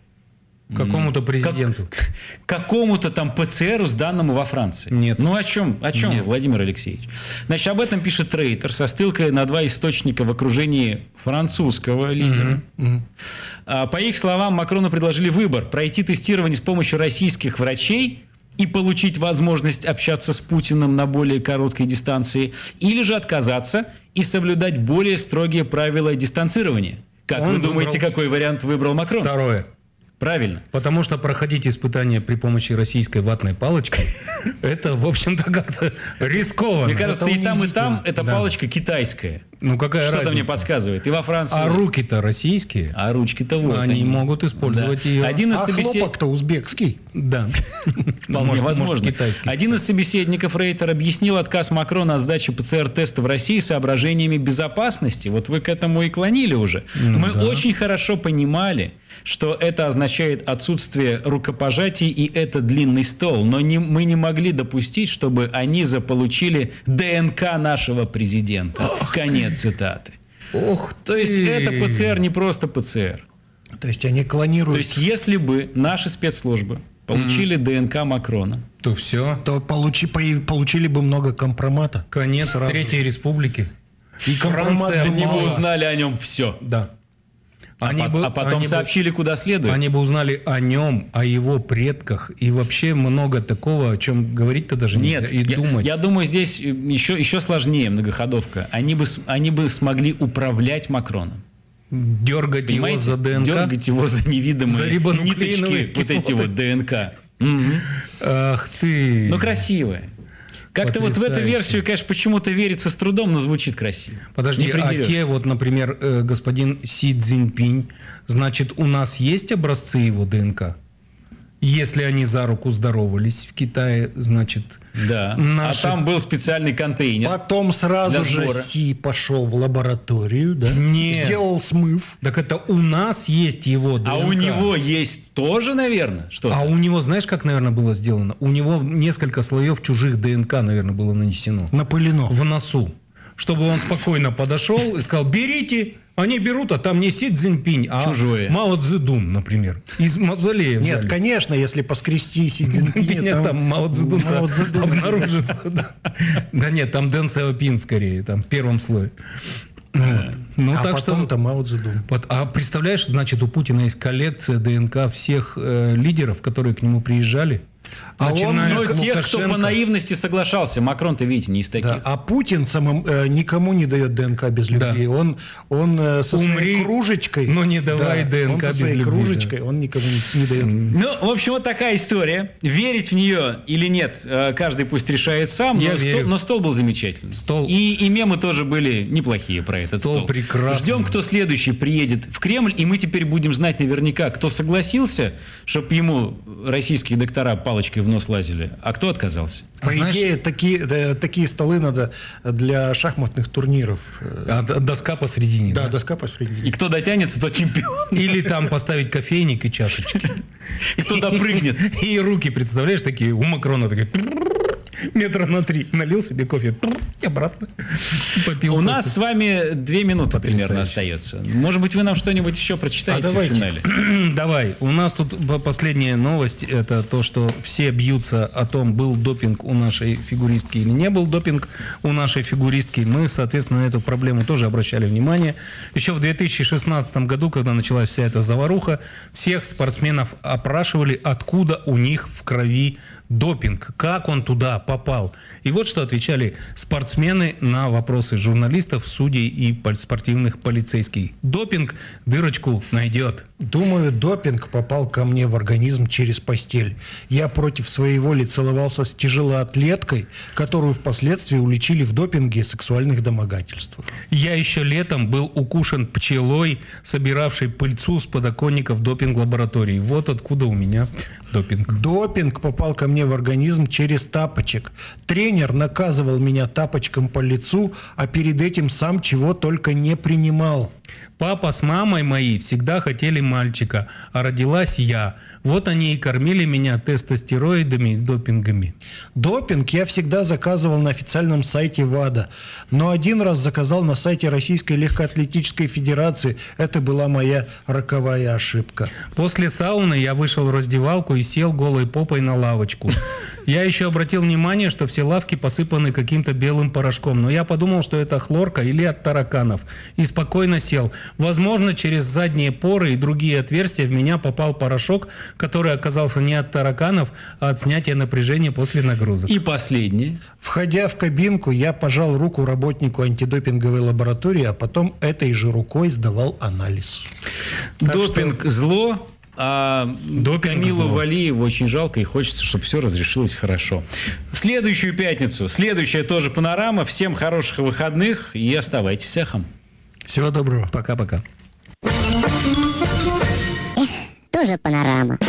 Speaker 4: Какому-то
Speaker 2: как-
Speaker 4: президенту?
Speaker 2: какому-то там ПЦРу, сданному во Франции.
Speaker 4: Нет.
Speaker 2: Ну о чем, о чем
Speaker 4: Нет.
Speaker 2: Владимир Алексеевич? Значит, об этом пишет Трейтер со ссылкой на два источника в окружении французского лидера. А, По их словам, Макрону предложили выбор – пройти тестирование с помощью российских врачей и получить возможность общаться с Путиным на более короткой дистанции, или же отказаться и соблюдать более строгие правила дистанцирования. Как
Speaker 4: Он
Speaker 2: вы думаете,
Speaker 4: выбрал
Speaker 2: какой вариант выбрал Макрон?
Speaker 4: Второе.
Speaker 2: Правильно.
Speaker 4: Потому что проходить испытания при помощи российской ватной палочки, это, в общем-то, как-то рискованно.
Speaker 2: Мне кажется, и там, и там эта палочка китайская.
Speaker 4: Ну, какая
Speaker 2: Что-то
Speaker 4: разница?
Speaker 2: мне подсказывает. И во Франции.
Speaker 4: А руки-то российские.
Speaker 2: А ручки-то вот.
Speaker 4: Они могут использовать ее.
Speaker 2: Один из
Speaker 3: А
Speaker 2: собесед-
Speaker 3: хлопок-то узбекский.
Speaker 4: Да.
Speaker 2: Вполне возможно. Один из собеседников Рейтер объяснил отказ Макрона от сдачи ПЦР-теста в России соображениями безопасности. Вот вы к этому и клонили уже.
Speaker 4: Ну
Speaker 2: Мы
Speaker 4: да.
Speaker 2: очень хорошо понимали, что это означает отсутствие рукопожатий и это длинный стол. Но не- мы не могли допустить, чтобы они заполучили ДНК нашего президента. Конец цитаты.
Speaker 4: Ох
Speaker 2: То есть
Speaker 4: ты.
Speaker 2: это ПЦР не просто ПЦР.
Speaker 3: То есть они клонируют.
Speaker 2: То есть если бы наши спецслужбы получили ДНК Макрона,
Speaker 4: То все.
Speaker 3: то получи- по- получили бы много компромата.
Speaker 4: Конец
Speaker 3: Сразу
Speaker 4: Третьей Республики. И
Speaker 3: компромат бы
Speaker 2: они бы узнали о нем все.
Speaker 4: Да.
Speaker 2: А,
Speaker 4: Они
Speaker 2: по-
Speaker 4: бы-
Speaker 2: а потом
Speaker 4: они бы-
Speaker 2: сообщили, куда следует.
Speaker 4: Они бы узнали о нем, о его предках и вообще много такого, о чем говорить-то даже нельзя.
Speaker 2: Нет,
Speaker 4: и
Speaker 2: я,
Speaker 4: думать.
Speaker 2: я думаю, здесь еще, еще сложнее многоходовка. Они бы, они бы смогли управлять Макроном.
Speaker 4: Дергать его
Speaker 2: Понимаете?
Speaker 4: за ДНК.
Speaker 2: Дергать его за невидимые
Speaker 4: За
Speaker 2: ниточки, вот эти вот ДНК.
Speaker 4: Ах ты.
Speaker 2: Ну, красивые. Как-то вот в эту версию, конечно, почему-то верится с трудом, но звучит красиво.
Speaker 4: Подожди, а те вот, например, э, господин Си Цзиньпинь, значит, у нас есть образцы его ДНК? Если они за руку здоровались в Китае, значит...
Speaker 2: Да.
Speaker 4: Наши-
Speaker 2: А там был специальный контейнер.
Speaker 3: Потом сразу же. Си пошел в лабораторию, да?
Speaker 4: Нет.
Speaker 3: Сделал смыв.
Speaker 4: Так это у нас есть его ДНК.
Speaker 2: А у него есть тоже, наверное, что-то?
Speaker 4: А у него, знаешь, как, наверное, было сделано? У него несколько слоев чужих ДНК, наверное, было нанесено.
Speaker 3: Напылено.
Speaker 4: В носу. Чтобы он спокойно подошел и сказал, берите. Они берут, а там не Си Цзиньпинь, а
Speaker 2: Чужое.
Speaker 4: Мао Цзэдун, например. Из мавзолея
Speaker 3: Нет,
Speaker 4: взяли.
Speaker 3: конечно, если поскрести Си Цзиньпиня,
Speaker 4: Нет, там Мао Цзэдун
Speaker 3: Мао Цзэдун
Speaker 4: обнаружится. Да. Да нет, там Дэн Сяопин скорее, там в первом слое. Вот. Ну,
Speaker 3: А
Speaker 4: так что...
Speaker 3: потом-то Мао Цзэдун.
Speaker 4: Вот, а представляешь, значит, у Путина есть коллекция ДНК всех э, лидеров, которые к нему приезжали.
Speaker 3: А он
Speaker 4: Начиная
Speaker 2: Ну,
Speaker 4: с
Speaker 2: тех, кто
Speaker 4: Лукашенко.
Speaker 2: по наивности соглашался. Макрон-то, видите, не из таких.
Speaker 3: Да, а Путин самым, э, никому не дает ДНК без любви. Он, он э, со своей
Speaker 4: Умри,
Speaker 3: кружечкой...
Speaker 4: но не давай
Speaker 3: он
Speaker 4: ДНК
Speaker 3: со
Speaker 4: без
Speaker 3: своей
Speaker 4: любви,
Speaker 3: кружечкой, он никому не, не дает.
Speaker 2: Ну, в общем, вот такая история. Верить в нее или нет, э, каждый пусть решает сам.
Speaker 4: Я
Speaker 2: но, стол,
Speaker 4: верю.
Speaker 2: но стол был замечательный.
Speaker 4: Стол-
Speaker 2: И, и мемы тоже были неплохие про этот
Speaker 4: Стол
Speaker 2: стол.
Speaker 4: прекрасный.
Speaker 2: Ждем, кто следующий приедет в Кремль, и мы теперь будем знать наверняка, кто согласился, чтобы ему российские доктора палочкой в нос лазили, а кто отказался.
Speaker 3: По
Speaker 4: А знаешь-
Speaker 3: идее, такие, да, такие столы надо для шахматных турниров.
Speaker 4: А, доска посередине.
Speaker 3: Да,
Speaker 4: да?
Speaker 3: доска посредине.
Speaker 2: И кто дотянется, тот чемпион.
Speaker 4: Или там поставить кофейник и чашечки.
Speaker 2: И кто допрыгнет.
Speaker 4: И руки, представляешь, такие у Макрона такие метра на три. Налил себе кофе и обратно. Попил
Speaker 2: У
Speaker 4: кофе.
Speaker 2: нас с вами две минуты примерно остается. Может быть, вы нам что-нибудь еще прочитаете
Speaker 3: А
Speaker 2: в финале?
Speaker 4: Давай. У нас тут по- последняя новость. Это то, что все бьются о том, был допинг у нашей фигуристки или не был допинг у нашей фигуристки. Мы, соответственно, на эту проблему тоже обращали внимание. Еще в 2016 году, когда началась вся эта заваруха, всех спортсменов опрашивали, откуда у них в крови допинг, как он туда попал. И вот что отвечали спортсмены на вопросы журналистов, судей и спортивных полицейских. Допинг дырочку найдет.
Speaker 3: Думаю, допинг попал ко мне в организм через постель. Я против своей воли целовался с тяжелоатлеткой, которую впоследствии уличили в допинге и сексуальных домогательствах.
Speaker 4: Я еще летом был укушен пчелой, собиравшей пыльцу с подоконников допинг-лаборатории. Вот откуда у меня допинг.
Speaker 3: Допинг попал ко мне в организм через тапочек. Тренер наказывал меня тапочком по лицу, а перед этим сам чего только не принимал.
Speaker 4: Папа с мамой мои всегда хотели мальчика, а родилась я. Вот они и кормили меня тестостероидами и допингами.
Speaker 3: Допинг я всегда заказывал на официальном сайте ВАДА, но один раз заказал на сайте Российской легкоатлетической федерации. Это была моя роковая ошибка.
Speaker 4: После сауны я вышел в раздевалку и сел голой попой на лавочку. Я еще обратил внимание, что все лавки посыпаны каким-то белым порошком, но я подумал, что это хлорка или от тараканов, и спокойно сел. Возможно, через задние поры и другие отверстия в меня попал порошок, который оказался не от тараканов, а от снятия напряжения после нагрузок.
Speaker 2: И последнее.
Speaker 3: Входя в кабинку, я пожал руку работнику антидопинговой лаборатории, а потом этой же рукой сдавал анализ. Так
Speaker 2: Допинг зло, а
Speaker 4: Допинг
Speaker 2: Камилу
Speaker 4: зло.
Speaker 2: Валиеву очень жалко и хочется, чтобы все разрешилось хорошо. В следующую пятницу, следующая тоже панорама. Всем хороших выходных и оставайтесь с эхом.
Speaker 3: Всего доброго.
Speaker 4: Пока-пока.
Speaker 1: Тоже панорама.